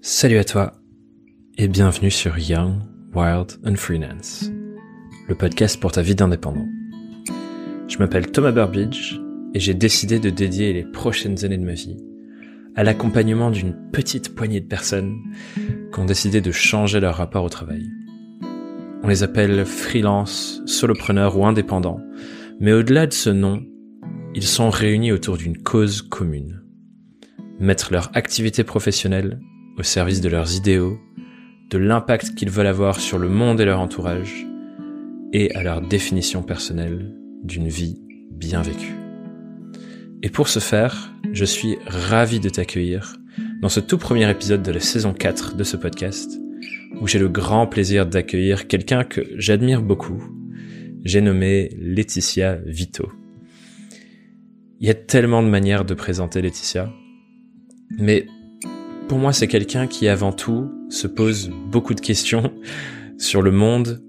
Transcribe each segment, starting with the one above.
Salut à toi et bienvenue sur Young, Wild and Freelance, le podcast pour ta vie d'indépendant. Je m'appelle Thomas Burbidge et j'ai décidé de dédier les prochaines années de ma vie à l'accompagnement d'une petite poignée de personnes qui ont décidé de changer leur rapport au travail. On les appelle freelance, solopreneurs ou indépendants, mais au-delà de ce nom, ils sont réunis autour d'une cause commune. Mettre leur activité professionnelle au service de leurs idéaux, de l'impact qu'ils veulent avoir sur le monde et leur entourage, et à leur définition personnelle d'une vie bien vécue. Et pour ce faire, je suis ravi de t'accueillir dans ce tout premier épisode de la saison 4 de ce podcast, où j'ai le grand plaisir d'accueillir quelqu'un que j'admire beaucoup. J'ai nommé Laetitia Vito. Il y a tellement de manières de présenter Laetitia, mais pour moi, c'est quelqu'un qui avant tout se pose beaucoup de questions sur le monde,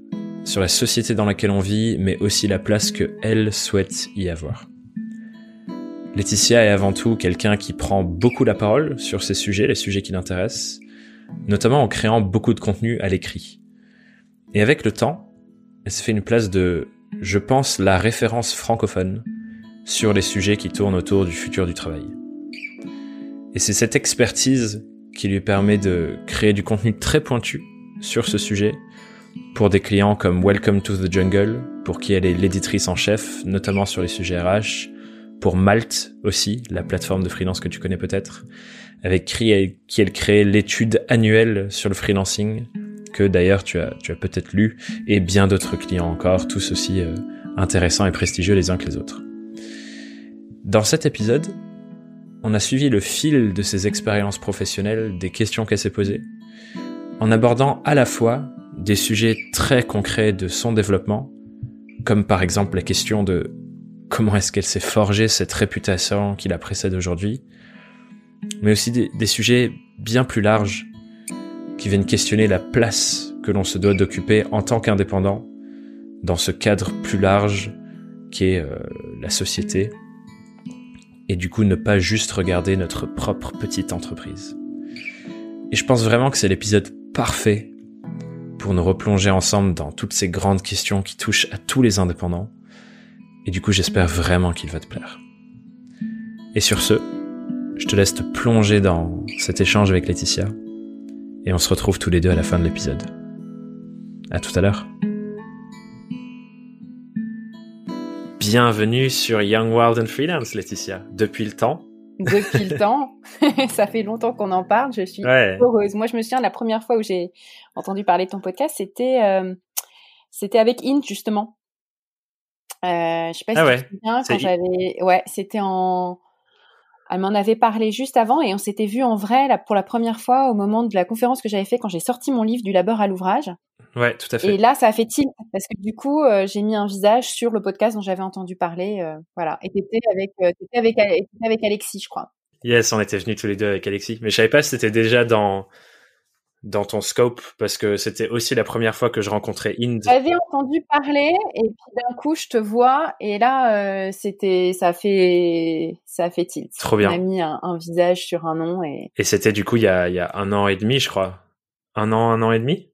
sur la société dans laquelle on vit, mais aussi la place que elle souhaite y avoir. Laetitia est avant tout quelqu'un qui prend beaucoup la parole sur ces sujets, les sujets qui l'intéressent, notamment en créant beaucoup de contenu à l'écrit. Et avec le temps, elle se fait une place de, je pense, la référence francophone sur les sujets qui tournent autour du futur du travail. Et c'est cette expertise qui lui permet de créer du contenu très pointu sur ce sujet pour des clients comme Welcome to the Jungle, pour qui elle est l'éditrice en chef, notamment sur les sujets RH, pour Malte aussi, la plateforme de freelance que tu connais peut-être, avec qui elle crée l'étude annuelle sur le freelancing, que d'ailleurs tu as, tu as peut-être lu, et bien d'autres clients encore, tous aussi euh, intéressants et prestigieux les uns que les autres. Dans cet épisode, on a suivi le fil de ses expériences professionnelles, des questions qu'elle s'est posées, en abordant à la fois des sujets très concrets de son développement, comme par exemple la question de comment est-ce qu'elle s'est forgée cette réputation qui la précède aujourd'hui, mais aussi des, sujets bien plus larges qui viennent questionner la place que l'on se doit d'occuper en tant qu'indépendant dans ce cadre plus large qui est euh, la société et du coup ne pas juste regarder notre propre petite entreprise. Et je pense vraiment que c'est l'épisode parfait pour nous replonger ensemble dans toutes ces grandes questions qui touchent à tous les indépendants. Et du coup, j'espère vraiment qu'il va te plaire. Et sur ce, je te laisse te plonger dans cet échange avec Laetitia. Et on se retrouve tous les deux à la fin de l'épisode. À tout à l'heure. Bienvenue sur Young Wild and Freelance, Laetitia. Depuis le temps. Depuis le temps. ça fait longtemps qu'on en parle. Je suis heureuse. Moi, je me souviens la première fois où j'ai entendu parler de ton podcast, c'était euh, c'était avec Int justement. Euh, je sais pas si ah tu te souviens quand j'avais. Ouais, c'était en. Elle m'en avait parlé juste avant et on s'était vu en vrai là, pour la première fois au moment de la conférence que j'avais fait quand j'ai sorti mon livre du labeur à l'ouvrage. Ouais, tout à fait. Et là, ça a fait tilt parce que du coup, euh, j'ai mis un visage sur le podcast dont j'avais entendu parler. Euh, voilà. Et t'étais avec, euh, avec, avec Alexis, je crois. Yes, on était venus tous les deux avec Alexis. Mais je savais pas si c'était déjà dans dans ton scope parce que c'était aussi la première fois que je rencontrais Inde. J'avais entendu parler et puis d'un coup je te vois et là c'était ça fait ça fait tilt. Trop bien. On a mis un, un visage sur un nom et. Et c'était du coup il y a il y a un an et demi je crois. Un an, un an et demi?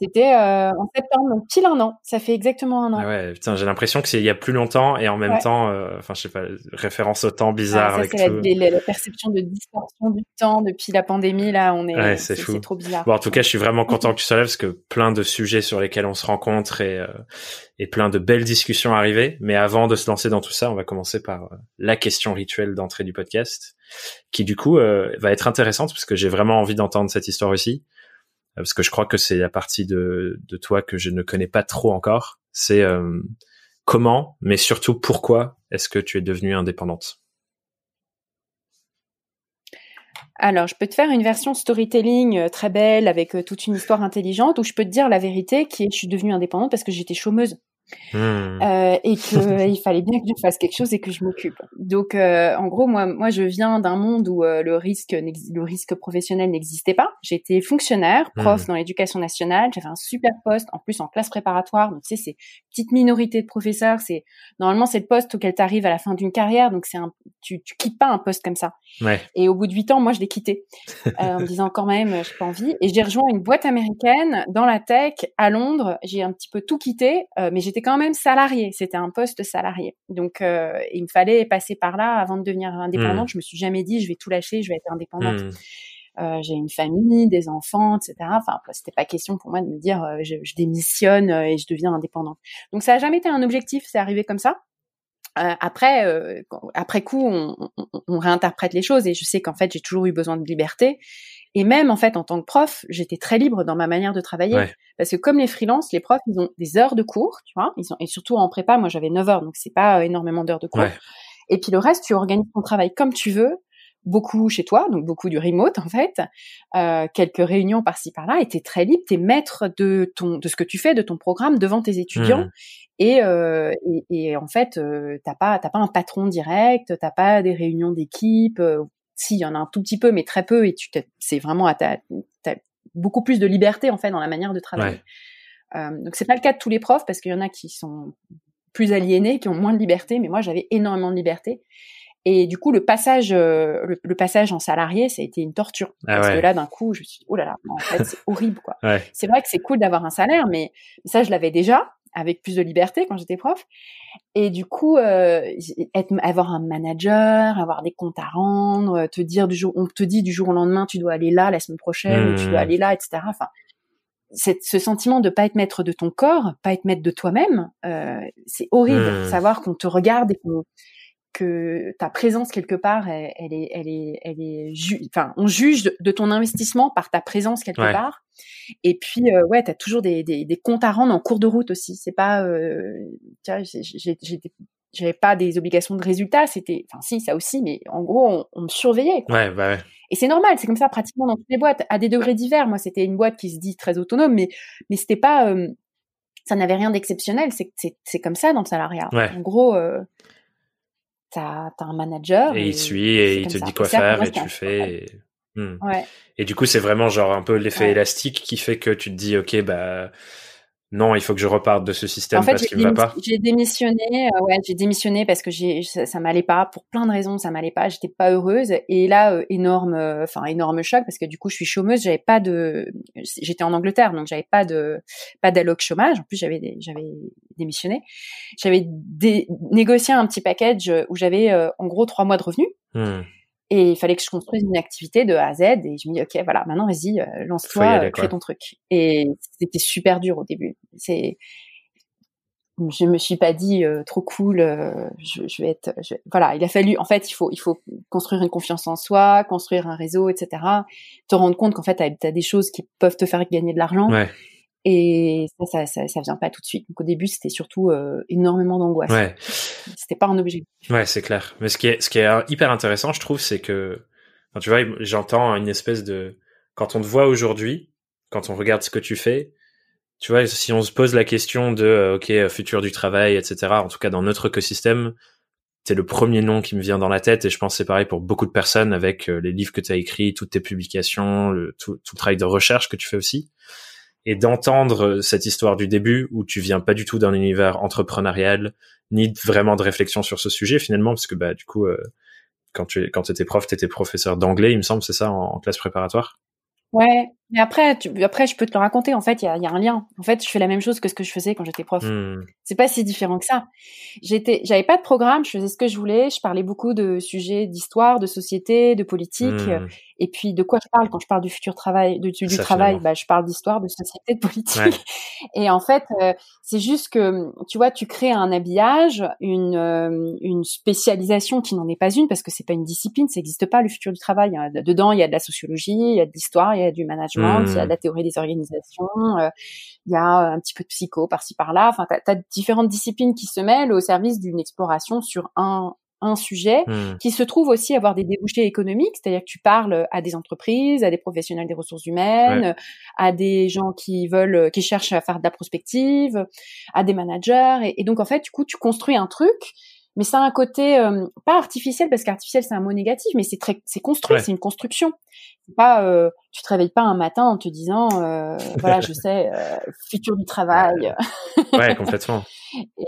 C'était euh, en septembre, donc pile un an. Ça fait exactement un an. Ah ouais, putain, j'ai l'impression que c'est il y a plus longtemps et en même temps, euh, enfin, je sais pas, référence au temps bizarre ah, ça, avec tout. La, la, perception de distorsion du temps depuis la pandémie, là, on est. Ouais, c'est fou. C'est trop bizarre. Bon, en tout cas, je suis vraiment content que tu sois là parce que plein de sujets sur lesquels on se rencontre et, euh, et plein de belles discussions arrivées. Mais avant de se lancer dans tout ça, on va commencer par euh, la question rituelle d'entrée du podcast, qui du coup euh, va être intéressante parce que j'ai vraiment envie d'entendre cette histoire aussi parce que je crois que c'est la partie de, toi que je ne connais pas trop encore. C'est euh, comment, mais surtout pourquoi est-ce que tu es devenue indépendante? Alors, je peux te faire une version storytelling euh, très belle avec euh, toute une histoire intelligente, ou je peux te dire la vérité qui est je suis devenue indépendante parce que j'étais chômeuse. Mmh. Euh, et qu'il fallait bien que je fasse quelque chose et que je m'occupe. Donc, euh, en gros, moi, moi, je viens d'un monde où euh, le risque, le risque professionnel n'existait pas. J'étais fonctionnaire, prof mmh. dans l'éducation nationale. J'avais un super poste, en plus en classe préparatoire. Donc, tu sais, c'est petite minorité de professeurs. C'est normalement c'est le poste auquel tu arrives à la fin d'une carrière. Donc, c'est un, tu, tu quittes pas un poste comme ça. Ouais. Et au bout de huit ans, moi, je l'ai quitté en me disant quand même, j'ai pas envie. Et j'ai rejoint une boîte américaine dans la tech à Londres. J'ai un petit peu tout quitté, mais j'étais quand même salarié. C'était un poste salarié. Donc, euh, il me fallait passer par là avant de devenir indépendante. Mmh. Je me suis jamais dit, je vais tout lâcher, je vais être indépendante. Mmh. Euh, j'ai une famille, des enfants, etc. Enfin, c'était pas question pour moi de me dire, euh, je, je, démissionne et je deviens indépendante. Donc, ça a jamais été un objectif. C'est arrivé comme ça. après, après coup, on, on, on, réinterprète les choses et je sais qu'en fait, j'ai toujours eu besoin de liberté et même en fait, en tant que prof, j'étais très libre dans ma manière de travailler. Parce que comme les freelances, les profs, ils ont des heures de cours, tu vois. Ils ont, et surtout en prépa, moi j'avais 9 heures, donc c'est pas euh, énormément d'heures de cours. Et puis le reste, tu organises ton travail comme tu veux, beaucoup chez toi, donc beaucoup du remote en fait, euh, quelques réunions par-ci par-là, et t'es très libre, t'es maître de ton de ce que tu fais, de ton programme devant tes étudiants, mmh. et, euh, et, et, en fait euh, t'as pas t'as pas un patron direct, t'as pas des réunions d'équipe, euh, si, il y en a un tout petit peu, mais très peu, et tu c'est vraiment à ta, beaucoup plus de liberté en fait dans la manière de travailler. Euh, donc c'est pas le cas de tous les profs parce qu'il y en a qui sont plus aliénés, qui ont moins de liberté, mais moi j'avais énormément de liberté. Et du coup, le passage, euh, le, passage en salarié, ça a été une torture. Ah parce que là, d'un coup, je me suis dit, oh là là, en fait, c'est horrible, quoi. C'est vrai que c'est cool d'avoir un salaire, mais ça, je l'avais déjà avec plus de liberté quand j'étais prof. Et du coup, euh, être, avoir un manager, avoir des comptes à rendre, te dire du jour, on te dit du jour au lendemain, tu dois aller là la semaine prochaine, tu dois mmh. aller là, etc. Enfin, ce sentiment de pas être maître de ton corps, pas être maître de toi-même, euh, c'est horrible. Mmh. Savoir qu'on te regarde et qu'on que ta présence quelque part, elle, est, elle est, elle est, enfin, on juge de, ton investissement par ta présence quelque part. Et puis, euh, ouais, t'as toujours des, des, des, comptes à rendre en cours de route aussi. C'est pas, euh, j'avais pas des obligations de résultats. C'était, enfin, si, ça aussi, mais en gros, on, me surveillait. Quoi. Ouais, bah ouais. Et c'est normal, c'est comme ça pratiquement dans toutes les boîtes, à des degrés divers. Moi, c'était une boîte qui se dit très autonome, mais mais c'était pas, euh, ça n'avait rien d'exceptionnel. C'est c'est comme ça dans le salariat. En gros. Euh, t'as as un manager. Et, il suit et il te dit quoi faire et tu fais. Et... Hmm. et du coup, c'est vraiment genre un peu l'effet élastique qui fait que tu te dis, ok, bah non, il faut que je reparte de ce système parce qu'il ne va pas. J'ai démissionné, euh, ouais, j'ai démissionné parce que j'ai ça, ça m'allait pas pour plein de raisons, ça m'allait pas, j'étais pas heureuse et là euh, énorme euh, enfin énorme choc parce que du coup je suis chômeuse, j'avais pas de j'étais en Angleterre donc j'avais pas de pas d'alloc chômage, en plus j'avais j'avais démissionné. J'avais négocié un petit package où j'avais en gros trois mois de revenus. Mmh. Et il fallait que je construise une activité de A à Z. Et je me dis, OK, voilà, maintenant, vas-y, euh, lance-toi, euh, crée ton truc. Et c'était super dur au début. C'est, je me suis pas dit euh, trop cool. je, je, vais être, voilà, il a fallu. En fait, il faut, il faut construire une confiance en soi, construire un réseau, etc. Te rendre compte qu'en fait, tu as, des choses qui peuvent te faire gagner de l'argent. Ouais. Et ça, ça, ça, ça, vient pas tout de suite. Donc au début, c'était surtout euh, énormément d'angoisse. Ouais. C'était pas un objectif. Ouais, c'est clair. Mais ce qui est, ce qui est hyper intéressant, je trouve, c'est que, enfin, tu vois, j'entends une espèce de, quand on te voit aujourd'hui, quand on regarde ce que tu fais, tu vois, si on se pose la question de, euh, ok, euh, futur du travail, etc. En tout cas, dans notre écosystème, c'est le premier nom qui me vient dans la tête et je pense c'est pareil pour beaucoup de personnes avec les livres que tu as écrits, toutes tes publications, le, tout, tout le travail de recherche que tu fais aussi et d'entendre cette histoire du début où tu viens pas du tout d'un univers entrepreneurial ni vraiment de réflexion sur ce sujet finalement parce que bah du coup euh, quand tu quand étais prof t'étais professeur d'anglais il me semble c'est ça en, classe préparatoire? Ouais mais après après je peux te le raconter. En fait il y a, y a, un lien. En fait je fais la même chose que ce que je faisais quand j'étais prof. Hmm. c'est pas si différent que ça. J'étais j'avais pas de programme je faisais ce que je voulais. Je parlais beaucoup de sujets d'histoire de société de politique. Hmm. Et puis de quoi je parle quand je parle du futur travail, du, du travail, bah, je parle d'histoire, de société, de politique. Et en fait, euh, c'est juste que tu vois, tu crées un habillage, une, euh, une spécialisation qui n'en est pas une parce que c'est pas une discipline, ça n'existe pas le futur du travail. Dedans, il y a de la sociologie, il y a de l'histoire, il y a du management, il y a de la mmh. théorie des organisations, euh, il y a un petit peu de psycho par-ci par-là. Enfin, tu as, différentes disciplines qui se mêlent au service d'une exploration sur un un sujet mmh. qui se trouve aussi avoir des débouchés économiques, c'est-à-dire que tu parles à des entreprises, à des professionnels des ressources humaines, à des gens qui veulent, qui cherchent à faire de la prospective, à des managers, et, donc en fait, du coup, tu construis un truc mais ça a un côté euh, pas artificiel parce qu'artificiel c'est un mot négatif, mais c'est très c'est construit, c'est une construction. Pas euh, tu te réveilles pas un matin en te disant euh, voilà je sais euh, futur du travail. ouais complètement. Et,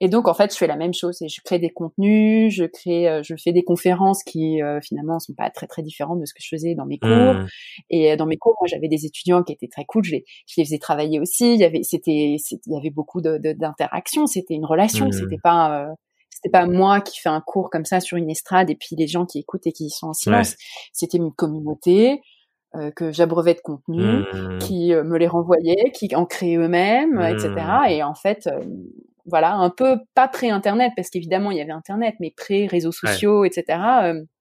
et, donc en fait je fais la même chose et je crée des contenus, je crée je fais des conférences qui finalement sont pas très très différentes de ce que je faisais dans mes cours. Mmh. Et dans mes cours moi j'avais des étudiants qui étaient très cool, je les je les faisais travailler aussi. Il y avait c'était il y avait beaucoup de d'interactions, c'était une relation, mmh. c'était pas c'était pas moi qui fais un cours comme ça sur une estrade et puis les gens qui écoutent et qui sont en silence. C'était une communauté euh, que j'abreuvais de contenu, mmh. qui euh, me les renvoyait, qui en créaient eux-mêmes, etc. Mmh. Et en fait, euh, voilà, un peu pas pré-internet parce qu'évidemment il y avait internet, mais pré-réseaux sociaux, etc.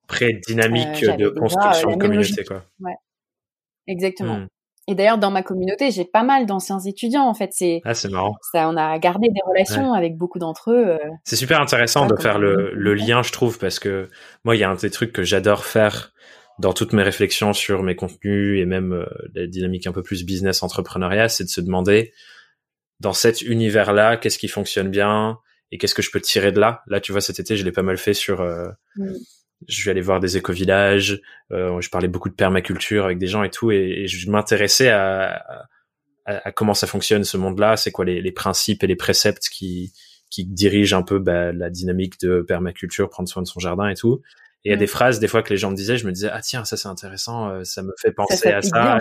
Pré-dynamique de construction de communauté, quoi. Ouais. Exactement. Mmh. Et d'ailleurs, dans ma communauté, j'ai pas mal d'anciens étudiants. En fait, c'est ah, c'est marrant. Ça, on a gardé des relations avec beaucoup d'entre eux. Euh. c'est super intéressant de faire le, le, lien, je trouve, parce que moi, il y a un des trucs que j'adore faire dans toutes mes réflexions sur mes contenus et même euh, la dynamique un peu plus business entrepreneuriat, c'est de se demander dans cet univers-là, qu'est-ce qui fonctionne bien et qu'est-ce que je peux tirer de là? Là, tu vois, cet été, je l'ai pas mal fait sur euh, mmh je vais aller voir des éco-villages, euh, je parlais beaucoup de permaculture avec des gens et tout, et, je m'intéressais à, à, comment ça fonctionne ce monde-là, c'est quoi les, les, principes et les préceptes qui, qui dirigent un peu bah, la dynamique de permaculture, prendre soin de son jardin et tout. Et il y a des phrases des fois que les gens me disaient, je me disais ah tiens ça c'est intéressant, euh, ça me fait penser à ça.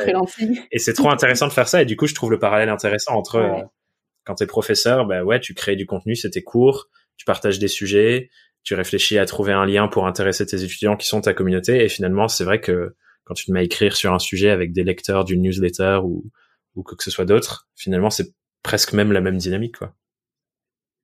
Et, c'est trop intéressant de faire ça. Et du coup je trouve le parallèle intéressant entre euh, quand t'es professeur, bah ouais tu crées du contenu, c'était court, tu partages des sujets, tu réfléchis à trouver un lien pour intéresser tes étudiants qui sont ta communauté. Et finalement, c'est vrai que quand tu te mets à écrire sur un sujet avec des lecteurs d'une newsletter ou, ou que, ce soit d'autres, finalement, c'est presque même la même dynamique, quoi.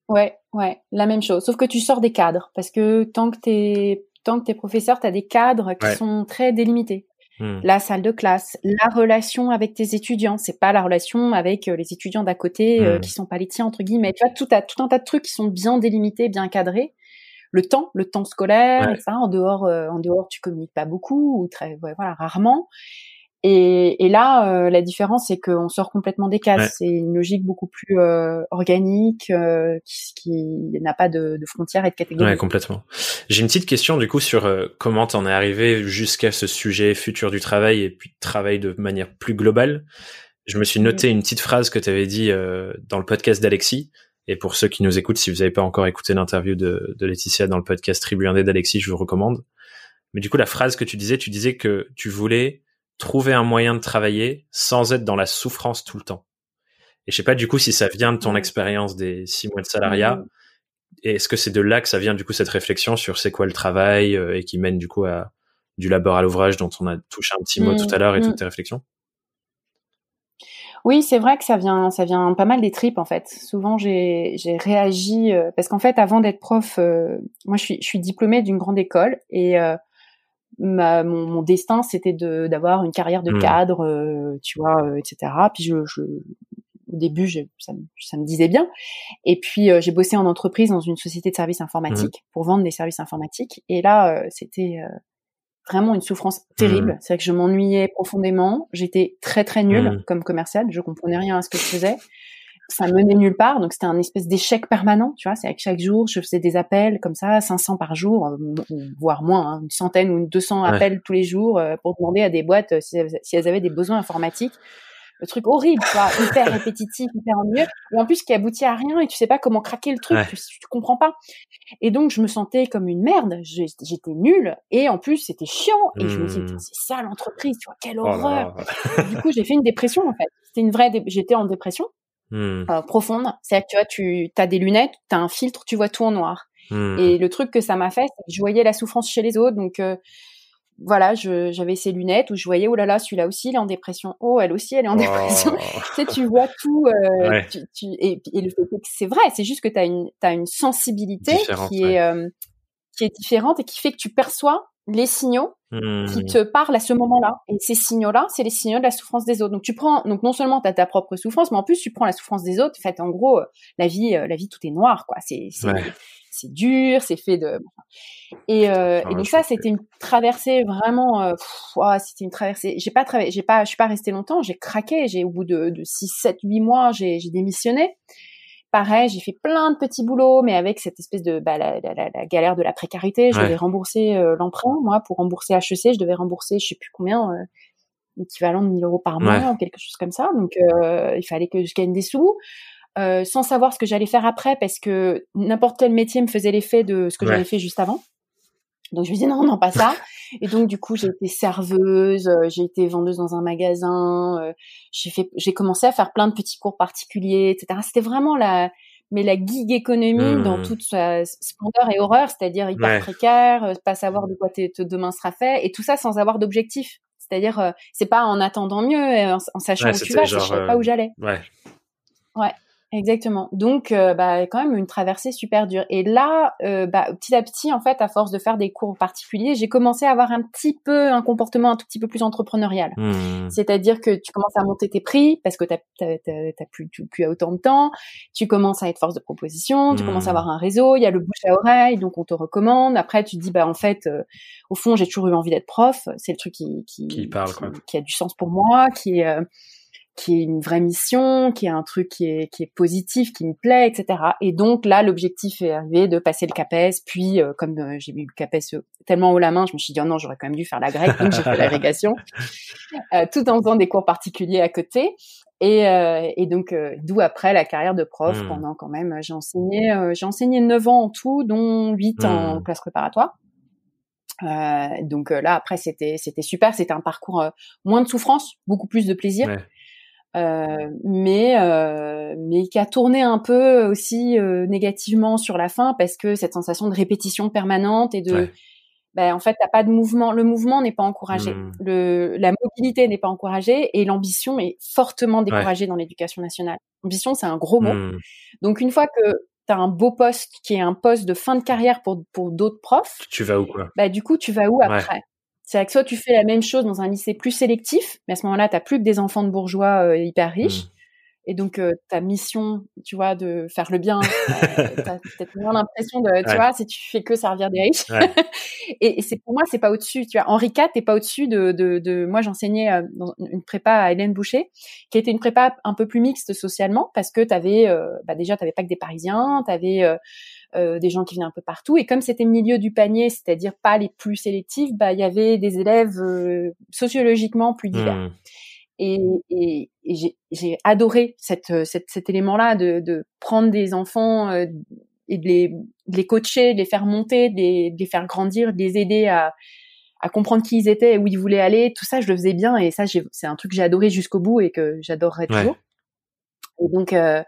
Ouais, ouais, la même chose. Sauf que tu sors des cadres parce que tant que t'es tant que t'es professeur, t'as des cadres qui sont très délimités. Hmm. La salle de classe, la relation avec tes étudiants, c'est pas la relation avec euh, les étudiants d'à côté euh, hmm. qui sont pas les tiens entre guillemets. Tu vois, tout, tout un tas de trucs qui sont bien délimités, bien cadrés le temps, le temps scolaire, ça. En dehors, euh, en dehors, tu communiques pas beaucoup ou très, voilà, rarement. Et, et là, euh, la différence, c'est qu'on sort complètement des cases. C'est une logique beaucoup plus euh, organique, qui, qui n'a pas de, de, frontières et de catégories. Ouais, complètement. J'ai une petite question du coup sur comment t'en es arrivé jusqu'à ce sujet futur du travail et puis travail de manière plus globale. Je me suis noté une petite phrase que tu avais dit dans le podcast d'Alexis. Et pour ceux qui nous écoutent, si vous n'avez pas encore écouté l'interview de, de, Laetitia dans le podcast Tribu Indé d'Alexis, je vous recommande. Mais du coup, la phrase que tu disais, tu disais que tu voulais trouver un moyen de travailler sans être dans la souffrance tout le temps. Et je sais pas du coup si ça vient de ton expérience des six mois de salariat. Et est-ce que c'est de là que ça vient du coup cette réflexion sur c'est quoi le travail euh, et qui mène du coup à du labeur à l'ouvrage dont on a touché un petit mot tout à l'heure et toutes tes réflexions? Oui, c'est vrai que ça vient, ça vient pas mal des tripes en fait. Souvent, j'ai, j'ai réagi euh, parce qu'en fait, avant d'être prof, euh, moi, je suis, je suis diplômée d'une grande école et euh, ma, mon, mon, destin, c'était de d'avoir une carrière de mmh. cadre, tu vois, etc. Puis je, je au début, je, ça, ça, me disait bien. Et puis, j'ai bossé en entreprise dans une société de services informatiques mmh. pour vendre des services informatiques. Et là, c'était vraiment une souffrance terrible. Mmh. C'est que je m'ennuyais profondément. J'étais très très nulle mmh. comme commercial. Je comprenais rien à ce que je faisais. Ça menait nulle part. Donc c'était un espèce d'échec permanent. Tu vois, c'est que chaque jour je faisais des appels comme ça, 500 par jour, euh, voire moins, hein, une centaine ou 200 appels tous les jours euh, pour demander à des boîtes euh, si, si elles avaient des besoins informatiques le truc horrible, quoi, hyper répétitif, hyper ennuyeux, et en plus qui aboutit à rien et tu sais pas comment craquer le truc, tu, tu, comprends pas. Et donc je me sentais comme une merde, j'étais nulle et en plus c'était chiant et je me disais mmh. c'est ça l'entreprise, tu vois quelle oh horreur. du coup j'ai fait une dépression en fait. C'était une vraie, j'étais en dépression mmh. euh, profonde. C'est-à-dire que tu vois, tu as des lunettes, tu as un filtre, tu vois tout en noir. Mmh. Et le truc que ça m'a fait, c'est que je voyais la souffrance chez les autres, donc euh, voilà, j'avais ces lunettes où je voyais, oh là là, celui-là aussi, il est en dépression. Oh, elle aussi, elle est en dépression. tu sais, tu vois tout. Euh, tu, tu, et, et, le fait que c'est vrai, c'est juste que tu as une, as une sensibilité qui, est, euh, qui est différente et qui fait que tu perçois les signaux qui mmh. te parlent à ce moment-là. Et ces signaux-là, c'est les signaux de la souffrance des autres. Donc tu prends, donc non seulement tu as ta propre souffrance, mais en plus tu prends la souffrance des autres. En fait, en gros, la vie, euh, la vie, tout est noir, quoi. C'est, c'est, dur, c'est fait de. Et, euh, et donc ça, c'était une traversée vraiment. Euh, c'était une traversée. J'ai pas travaillé, j'ai pas, je suis pas restée longtemps. J'ai craqué. J'ai au bout de, de 6, 7, 8 mois, j'ai démissionné pareil, j'ai fait plein de petits boulots, mais avec cette espèce de bah, la, la, la, galère de la précarité, je devais rembourser euh, l'emprunt. Moi, pour rembourser HEC, je devais rembourser, je sais plus combien, euh, équivalent de 1000 euros par mois, ou quelque chose comme ça. Donc, euh, il fallait que je gagne des sous. Euh, sans savoir ce que j'allais faire après, parce que n'importe quel métier me faisait l'effet de ce que j'avais fait juste avant. Donc je me disais non, non, pas ça. Et donc du coup j'ai été serveuse, euh, j'ai été vendeuse dans un magasin, euh, j'ai fait, j'ai commencé à faire plein de petits cours particuliers, etc. C'était vraiment la, mais la gig économie dans mmh. toute sa splendeur et horreur, c'est-à-dire hyper précaire, euh, pas savoir de quoi demain sera fait, et tout ça sans avoir d'objectif. C'est-à-dire c'est pas en attendant mieux, en, sachant où tu vas, genre, je savais pas où j'allais. Ouais. Ouais. Exactement. Donc, euh, bah, quand même une traversée super dure. Et là, euh, bah, petit à petit, en fait, à force de faire des cours particuliers, j'ai commencé à avoir un petit peu un comportement un tout petit peu plus entrepreneurial. Mmh. C'est-à-dire que tu commences à monter tes prix parce que tu n'as plus, plus autant de temps. Tu commences à être force de proposition. Tu commences à mmh. avoir un réseau. Il y a le bouche à oreille, donc on te recommande. Après, tu te dis, bah en fait, euh, au fond, j'ai toujours eu envie d'être prof. C'est le truc qui qui, qui, parle, quoi. qui, a du sens pour moi, qui est qui est une vraie mission, qui est un truc qui est, qui est positif, qui me plaît, etc. Et donc là, l'objectif est arrivé de passer le CAPES. Puis, euh, comme euh, j'ai eu le CAPES euh, tellement haut la main, je me suis dit, oh non, j'aurais quand même dû faire la grecque. Donc j'ai fait l'agrégation, tout en faisant des cours particuliers à côté. Et, et donc, d'où après la carrière de prof, mmh. pendant quand même, j'ai enseigné, j'ai enseigné 9 ans en tout, dont 8 en mmh. classe préparatoire. Donc là après c'était c'était super c'était un parcours moins de souffrance beaucoup plus de plaisir ouais. Euh, mais euh, mais qui a tourné un peu aussi euh, négativement sur la fin parce que cette sensation de répétition permanente et de ben, en fait t'as pas de mouvement le mouvement n'est pas encouragé. Mmh. le la mobilité n'est pas encouragée et l'ambition est fortement découragée dans l'éducation nationale. Ambition c'est un gros mot. Mmh. donc une fois que tu as un beau poste qui est un poste de fin de carrière pour pour d'autres profs tu vas où quoi? bah du coup tu vas où après? C'est que soit tu fais la même chose dans un lycée plus sélectif, mais à ce moment-là, tu n'as plus que des enfants de bourgeois euh, hyper riches. Mmh. Et donc, euh, ta mission, tu vois, de faire le bien, euh, tu as peut-être moins l'impression de, tu vois, si tu fais que servir des riches. et, c'est pour moi, c'est pas au-dessus. Tu vois, Henri IV, t'es pas au-dessus de, de, de, Moi, j'enseignais dans une prépa à Hélène Boucher, qui était une prépa un peu plus mixte socialement, parce que t'avais, bah déjà, t'avais pas que des Parisiens, t'avais euh, des gens qui venaient un peu partout. Et comme c'était milieu du panier, c'est-à-dire pas les plus sélectifs, bah il y avait des élèves euh, sociologiquement plus divers. Mmh. Et, et, j'ai adoré cette, cette, cet élément-là de, de, prendre des enfants euh, et de les, de les coacher, de les faire monter, de les, de les faire grandir, de les aider à, à comprendre qui ils étaient et où ils voulaient aller. Tout ça, je le faisais bien et ça, c'est un truc que j'ai adoré jusqu'au bout et que j'adorerais toujours. Et donc, euh,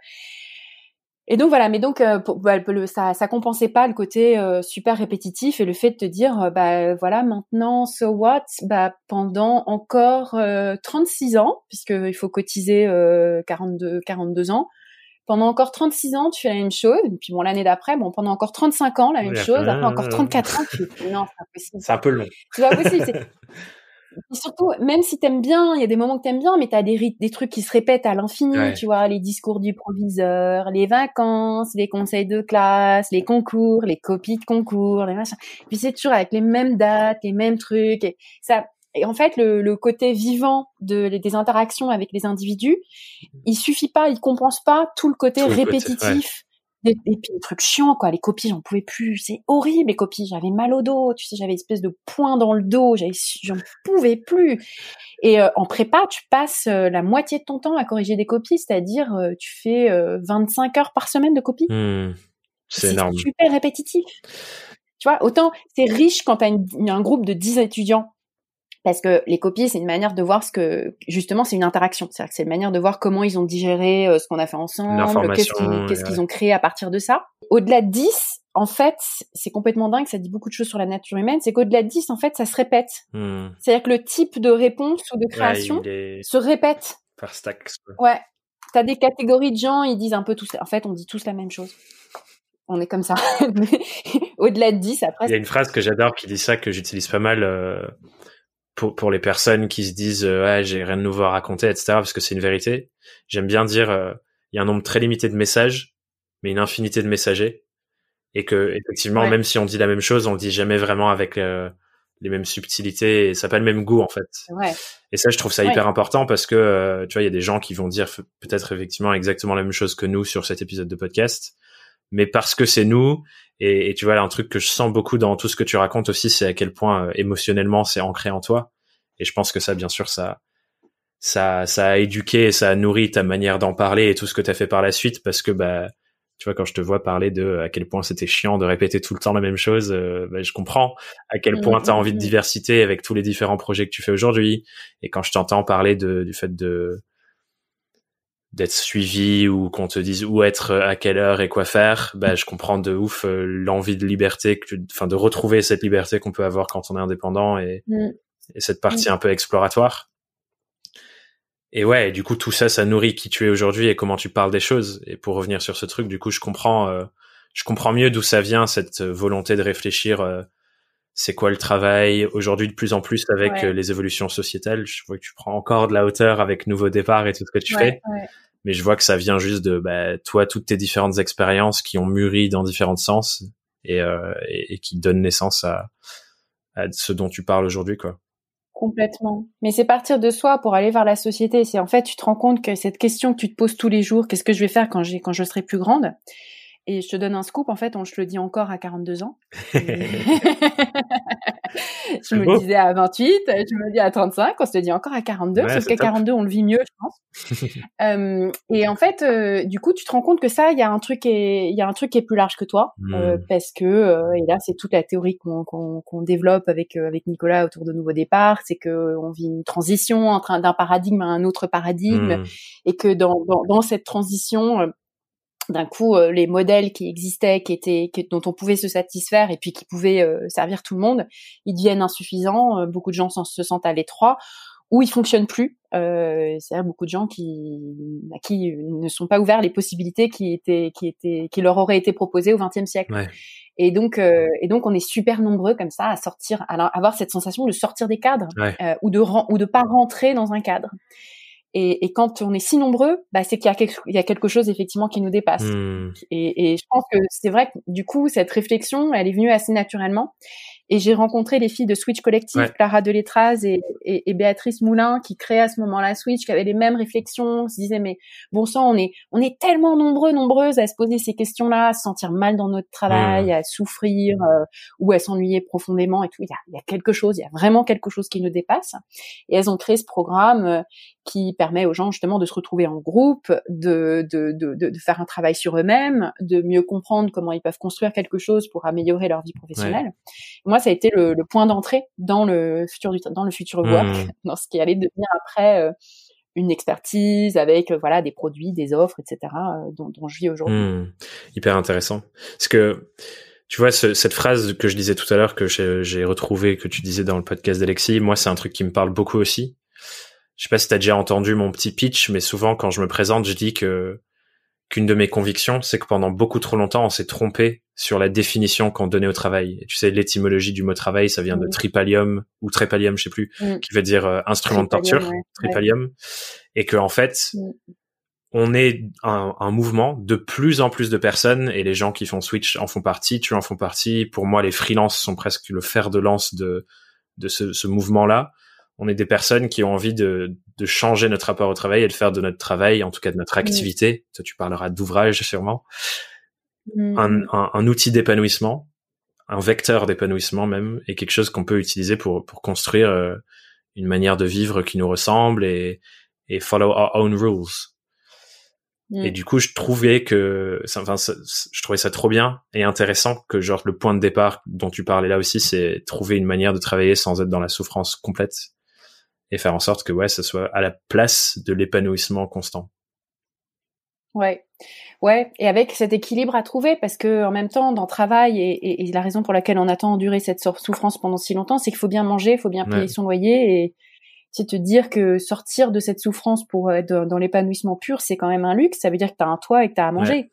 et donc voilà, mais donc euh, bah, ça ça compensait pas le côté euh, super répétitif et le fait de te dire euh, bah voilà maintenant so what? Bah pendant encore 36 ans puisque il faut cotiser 42 42 ans. Pendant encore 36 ans tu fais la même chose. Et puis bon l'année d'après bon pendant encore 35 ans la même chose. Après encore 34 ans tu fais non c'est impossible c'est un peu long. C'est pas possible et surtout, même si t'aimes bien, il y a des moments que t'aimes bien, mais t'as des, des trucs qui se répètent à l'infini, tu vois, les discours du proviseur, les vacances, les conseils de classe, les concours, les copies de concours, les machins. Puis c'est toujours avec les mêmes dates, les mêmes trucs. Et ça, et en fait, le, le côté vivant de, des interactions avec les individus, il suffit pas, il compense pas tout le côté répétitif. Et, puis les trucs chiants, quoi. Les copies, j'en pouvais plus. C'est horrible, les copies. J'avais mal au dos. Tu sais, j'avais une espèce de point dans le dos. J'en pouvais plus. Et euh, en prépa, tu passes euh, la moitié de ton temps à corriger des copies, c'est-à-dire euh, tu fais 25 heures par semaine de copies. Mmh. c'est énorme. super répétitif. Tu vois, autant c'est riche quand tu as un groupe de 10 étudiants parce que les copies, c'est une manière de voir ce que, justement, c'est une interaction. C'est-à-dire que c'est une manière de voir comment ils ont digéré euh, ce qu'on a fait ensemble, qu'est-ce qu'ils ont créé à partir de ça. Au-delà de 10, en fait, c'est complètement dingue, ça dit beaucoup de choses sur la nature humaine, c'est qu'au-delà de 10, en fait, ça se répète. Hmm. C'est-à-dire que le type de réponse ou de création se répète. Par stacks. Ouais. T'as des catégories de gens, ils disent un peu tous, en fait, on dit tous la même chose. on est comme ça. Au-delà de 10, après. Il y a une phrase que j'adore qui dit ça, que j'utilise pas mal euh, pour, pour les personnes qui se disent euh, ouais, j'ai rien de nouveau à raconter, etc. Parce que c'est une vérité. J'aime bien dire euh, il y a un nombre très limité de messages, mais une infinité de messagers. Et que effectivement, même si on dit la même chose, on le dit jamais vraiment avec les mêmes subtilités et ça n'a pas le même goût en fait. Ouais. Et ça, je trouve ça hyper important parce que tu vois, il y a des gens qui vont dire peut-être effectivement exactement la même chose que nous sur cet épisode de podcast, mais parce que c'est nous. Et, et, tu vois, là, un truc que je sens beaucoup dans tout ce que tu racontes aussi, c'est à quel point euh, émotionnellement c'est ancré en toi. Et je pense que ça, bien sûr, ça, ça, ça a éduqué, ça a nourri ta manière d'en parler et tout ce que tu as fait par la suite, parce que bah, tu vois, quand je te vois parler de à quel point c'était chiant de répéter tout le temps la même chose, euh, bah, je comprends à quel point tu as envie de diversité avec tous les différents projets que tu fais aujourd'hui. Et quand je t'entends parler de, du fait de d'être suivi ou qu'on te dise où être à quelle heure et quoi faire, bah je comprends de ouf euh, l'envie de liberté, enfin de retrouver cette liberté qu'on peut avoir quand on est indépendant et, mm. et cette partie mm. un peu exploratoire. Et ouais, du coup tout ça, ça nourrit qui tu es aujourd'hui et comment tu parles des choses. Et pour revenir sur ce truc, du coup je comprends, euh, je comprends mieux d'où ça vient cette volonté de réfléchir. Euh, c'est quoi le travail? Aujourd'hui de plus en plus avec les évolutions sociétales. Je vois que tu prends encore de la hauteur avec Nouveau Départ et tout ce que tu fais mais je vois que ça vient juste de bah, toi toutes tes différentes expériences qui ont mûri dans différents sens et, euh, et, qui donnent naissance à, à ce dont tu parles aujourd'hui quoi. Complètement. Mais c'est partir de soi pour aller vers la société. C'est en fait, tu te rends compte que cette question que tu te poses tous les jours, qu'est-ce que je vais faire quand j'ai quand je serai plus grande? Et je te donne un scoop. En fait, on je le dis encore à 42 ans. je me le disais à 28, je me le dis à 35, on se le dit encore à 42, parce qu'à 42, on le vit mieux, je pense. euh, et en fait, euh, du coup, tu te rends compte que ça, il y a un truc il y a un truc qui est plus large que toi, euh, hmm. parce que, euh, et là, c'est toute la théorie qu'on qu'on développe avec avec Nicolas autour de Nouveau Départ, c'est que on vit une transition entre d'un paradigme à un autre paradigme, hmm. et que dans, dans, dans cette transition, d'un coup euh, les modèles qui existaient, qui étaient, dont on pouvait se satisfaire et puis qui pouvaient euh, servir tout le monde, ils deviennent insuffisants. Euh, beaucoup de gens se sentent à l'étroit ou ils fonctionnent plus. C'est-à-dire beaucoup de gens qui, qui ne sont pas ouverts les possibilités qui étaient, qui étaient, qui leur auraient été proposées au XXe siècle. Et donc, et donc, on est super nombreux comme ça à sortir, à avoir cette sensation de sortir des cadres ou de ou de pas rentrer dans un cadre. Et, et, quand on est si nombreux, bah, c'est qu'il y, y, a quelque chose effectivement qui nous dépasse. Hmm. Et, et, je pense que c'est vrai que du coup, cette réflexion, elle est venue assez naturellement. Et j'ai rencontré les filles de Switch Collective, Clara Deletraz et, et, et, Béatrice Moulin, qui créaient à ce moment-là Switch, qui avaient les mêmes réflexions, se disaient mais bon sang, on est on est tellement nombreux, nombreuses à se poser ces questions-là, à se sentir mal dans notre travail, à souffrir euh, ou à s'ennuyer profondément et tout. Il y, a, il y a quelque chose, il y a vraiment quelque chose qui nous dépasse. Et elles ont créé ce programme euh, qui permet aux gens justement de se retrouver en groupe, de, de, de, de faire un travail sur eux-mêmes, de mieux comprendre comment ils peuvent construire quelque chose pour améliorer leur vie professionnelle. Moi, ça a été le, point d'entrée dans le futur du, dans le futur work, mmh. dans ce qui allait devenir après euh, une expertise avec euh, voilà des produits, des offres, etc. Euh, dont, dont, je vis aujourd'hui. Mmh. Hyper intéressant. Parce que tu vois cette phrase que je disais tout à l'heure que j'ai retrouvé que tu disais dans le podcast d'Alexis, moi c'est un truc qui me parle beaucoup aussi. Je sais pas si tu as déjà entendu mon petit pitch, mais souvent quand je me présente, je dis que qu'une de mes convictions, c'est que pendant beaucoup trop longtemps, on s'est trompé sur la définition qu'on donnait au travail. Et tu sais, l'étymologie du mot travail, ça vient de tripalium ou trépalium, je sais plus, mm. qui veut dire euh, instrument de torture, tripalium, et que en fait, mm. on est un, un, mouvement de plus en plus de personnes, et les gens qui font Switch en font partie, tu en font partie. Pour moi, les freelances sont presque le fer de lance de de ce, ce mouvement-là on est des personnes qui ont envie de, de, changer notre rapport au travail et de faire de notre travail, en tout cas de notre activité, toi tu parleras d'ouvrage sûrement, mm. un, un, outil d'épanouissement, un vecteur d'épanouissement même, et quelque chose qu'on peut utiliser pour, pour construire euh, une manière de vivre qui nous ressemble et, et follow our own rules. Et mm. du coup, je trouvais que, enfin, je trouvais ça trop bien et intéressant que genre le point de départ dont tu parlais là aussi, c'est trouver une manière de travailler sans être dans la souffrance complète et faire en sorte que ouais, ça soit à la place de l'épanouissement constant. Ouais, ouais, et avec cet équilibre à trouver, parce que en même temps, dans le travail, et, et, la raison pour laquelle on a tant enduré cette souffrance pendant si longtemps, c'est qu'il faut bien manger, il faut bien payer son loyer, et, c'est te dire que sortir de cette souffrance pour être dans l'épanouissement pur, c'est quand même un luxe. Ça veut dire que tu as un toit et que tu as à manger.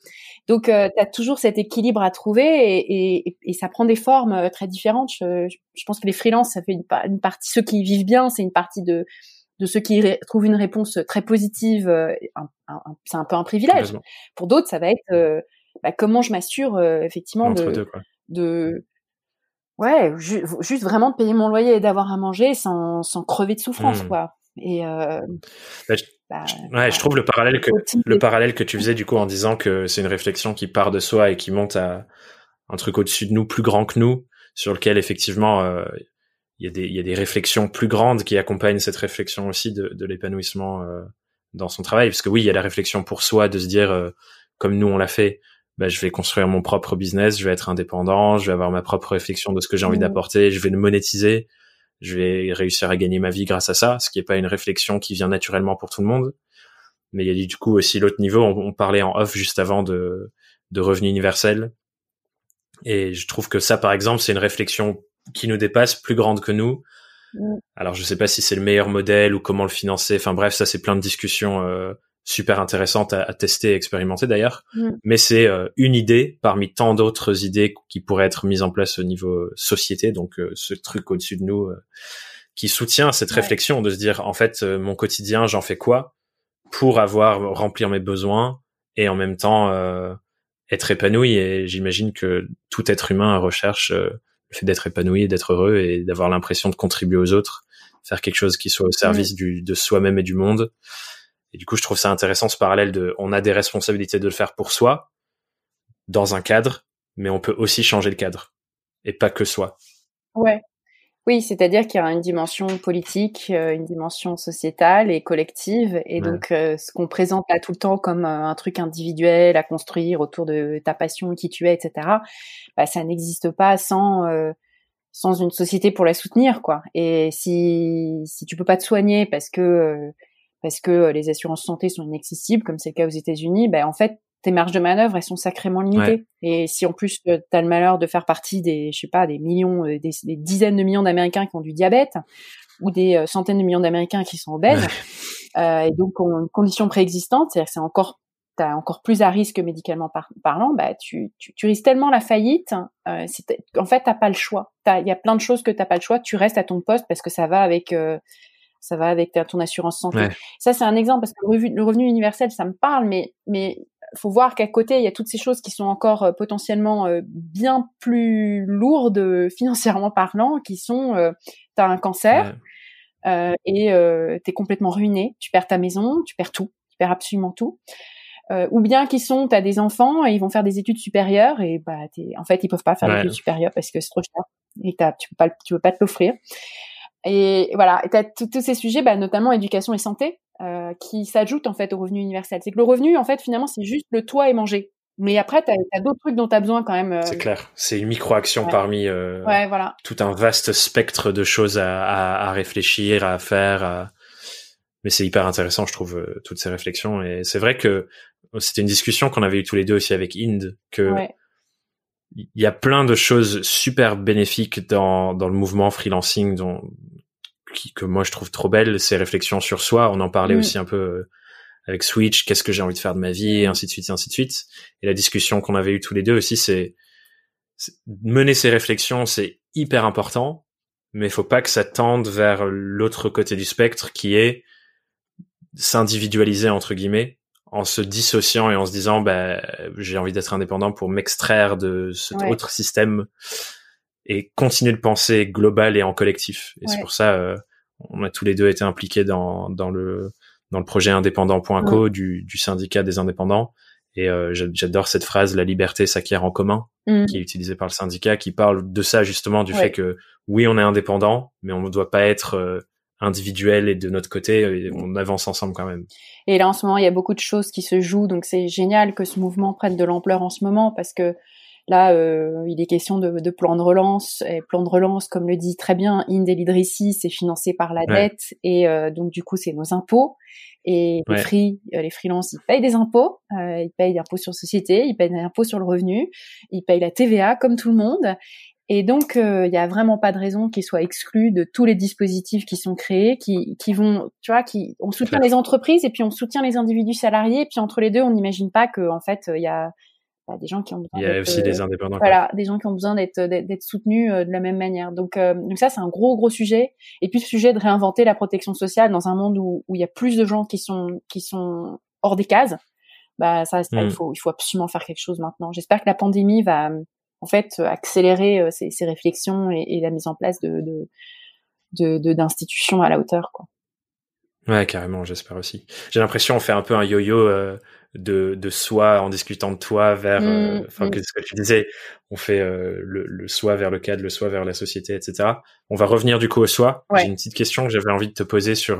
Donc, tu as toujours cet équilibre à trouver et, et, et ça prend des formes très différentes. Je, je, pense que les freelances, ça fait une, une partie, ceux qui vivent bien, c'est une partie de de ceux qui trouvent une réponse très positive, c'est un peu un privilège. Pour d'autres, ça va être bah, comment je m'assure effectivement de, de ouais, juste vraiment de payer mon loyer et d'avoir à manger sans, sans crever de souffrance, mmh. quoi. Et euh, bah, je, bah, ouais, je trouve le parallèle que le parallèle que tu faisais du coup en disant que c'est une réflexion qui part de soi et qui monte à un truc au-dessus de nous, plus grand que nous, sur lequel effectivement euh, il y a des il y a des réflexions plus grandes qui accompagnent cette réflexion aussi de, de l'épanouissement euh, dans son travail, parce que oui, il y a la réflexion pour soi de se dire euh, comme nous on l'a fait, bah, je vais construire mon propre business, je vais être indépendant, je vais avoir ma propre réflexion de ce que j'ai envie mmh. d'apporter, je vais le monétiser, je vais réussir à gagner ma vie grâce à ça, ce qui n'est pas une réflexion qui vient naturellement pour tout le monde. Mais il y a du coup aussi l'autre niveau, on, parlait en off juste avant de, de revenu universel. Et je trouve que ça, par exemple, c'est une réflexion qui nous dépasse, plus grande que nous. Mmh. Alors je sais pas si c'est le meilleur modèle ou comment le financer. Enfin bref, ça c'est plein de discussions euh, super intéressante à, tester et expérimenter d'ailleurs. Mm. Mais c'est euh, une idée parmi tant d'autres idées qui pourraient être mises en place au niveau société, donc euh, ce truc au-dessus de nous euh, qui soutient cette réflexion de se dire en fait mon quotidien j'en fais quoi pour avoir remplir mes besoins et en même temps être épanoui et j'imagine que tout être humain recherche le fait d'être épanoui, d'être heureux et d'avoir l'impression de contribuer aux autres, faire quelque chose qui soit au service du, de soi-même et du monde. Et du coup, je trouve ça intéressant ce parallèle de, on a des responsabilités de le faire pour soi, dans un cadre, mais on peut aussi changer le cadre et pas que soi. Ouais. Oui, c'est-à-dire qu'il y a une dimension politique, euh, une dimension sociétale et collective, et donc euh, ce qu'on présente là tout le temps comme euh, un truc individuel à construire autour de ta passion, qui tu es, etc. Bah, ça n'existe pas sans sans une société pour la soutenir, quoi. Et si si tu peux pas te soigner parce que parce que euh, les assurances santé sont inaccessibles, comme c'est le cas aux États-Unis, ben en fait tes marges de manœuvre elles sont sacrément limitées. Et si en plus euh, tu as le malheur de faire partie des je sais pas des millions, euh, des, dizaines de millions d'Américains qui ont du diabète ou des centaines de millions d'Américains qui sont obèses euh, et donc ont une condition préexistante, c'est-à-dire que c'est encore t'as encore plus à risque médicalement parlant, bah tu, tu, tu, risques tellement la faillite. Euh, en fait, t'as pas le choix. Il y a plein de choses que t'as pas le choix. Tu restes à ton poste parce que ça va avec ça va avec ton assurance santé. Ça, c'est un exemple parce que le revenu, universel, ça me parle, mais mais faut voir qu'à côté, il y a toutes ces choses qui sont encore euh, potentiellement euh, bien plus lourdes euh, financièrement parlant, qui sont, tu as un cancer et tu es complètement ruiné, tu perds ta maison, tu perds tout, tu perds absolument tout. ou bien qui sont, tu as des enfants et ils vont faire des études supérieures et bah, en fait, ils peuvent pas faire des études supérieures parce que c'est trop cher et tu peux pas, tu peux pas te l'offrir. Et voilà, tu as tous ces sujets, bah, notamment éducation et santé, euh, qui s'ajoutent en fait au revenu universel. C'est que le revenu, en fait, finalement, c'est juste le toit et manger. Mais après, tu as, d'autres trucs dont tu as besoin quand même. Euh, c'est clair, c'est une micro-action parmi euh, voilà. tout un vaste spectre de choses à, à, à réfléchir, à faire. Mais c'est hyper intéressant, je trouve, euh, toutes ces réflexions. Et c'est vrai que c'était une discussion qu'on avait eu tous les deux aussi avec Inde, que il y a plein de choses super bénéfiques dans, dans le mouvement freelancing dont, qui, que moi je trouve trop belles, ces réflexions sur soi. On en parlait mm. aussi un peu euh, avec Switch, qu'est-ce que j'ai envie de faire de ma vie, et ainsi de suite, et ainsi de suite. Et la discussion qu'on avait eue tous les deux aussi, c'est mener ces réflexions, c'est hyper important, mais il faut pas que ça tende vers l'autre côté du spectre qui est s'individualiser entre guillemets en se dissociant et en se disant bah j'ai envie d'être indépendant pour m'extraire de cet autre système et continuer de penser global et en collectif. Et c'est pour ça euh, on a tous les deux été impliqués dans dans le dans le projet indépendant.co du, du syndicat des indépendants. Et euh, j'adore cette phrase la liberté s'acquiert en commun mmh. qui est utilisée par le syndicat qui parle de ça justement du fait que oui on est indépendant mais on ne doit pas être euh, individuel et de notre côté, on avance ensemble quand même. Et là, en ce moment, il y a beaucoup de choses qui se jouent, donc c'est génial que ce mouvement prenne de l'ampleur en ce moment parce que là, euh, il est question de, de, plan de relance. Et plan de relance, comme le dit très bien Inde Lidrissi, c'est financé par la dette et euh, donc du coup, c'est nos impôts. Et les free, euh, les freelances, ils payent des impôts, ils payent des impôts sur société, ils payent des impôts sur le revenu, ils payent la TVA comme tout le monde. Et donc, il y a vraiment pas de raison qu'ils soient exclus de tous les dispositifs qui sont créés, qui, qui vont, tu vois, qui on soutient les entreprises et puis on soutient les individus salariés, et puis entre les deux, on n'imagine pas que en fait, il y a bah, des gens qui ont besoin. Il y a aussi des indépendants. Voilà, des gens qui ont besoin d'être d'être soutenus de la même manière. Donc, donc ça, c'est un gros gros sujet. Et puis le sujet de réinventer la protection sociale dans un monde où, où il y a plus de gens qui sont qui sont hors des cases. Bah ça, il mmh. faut il faut absolument faire quelque chose maintenant. J'espère que la pandémie va en fait accélérer euh, ces, ces réflexions et, et, la mise en place de d'institutions de, de, à la hauteur quoi. Ouais, carrément, j'espère aussi. J'ai l'impression on fait un peu un yo-yo euh, de, de soi en discutant de toi vers, euh, mmh, enfin, mmh. ce que tu disais, on fait euh, le, le, soi vers le cadre, le soi vers la société, etc. On va revenir du coup au soi. J'ai une petite question que j'avais envie de te poser sur.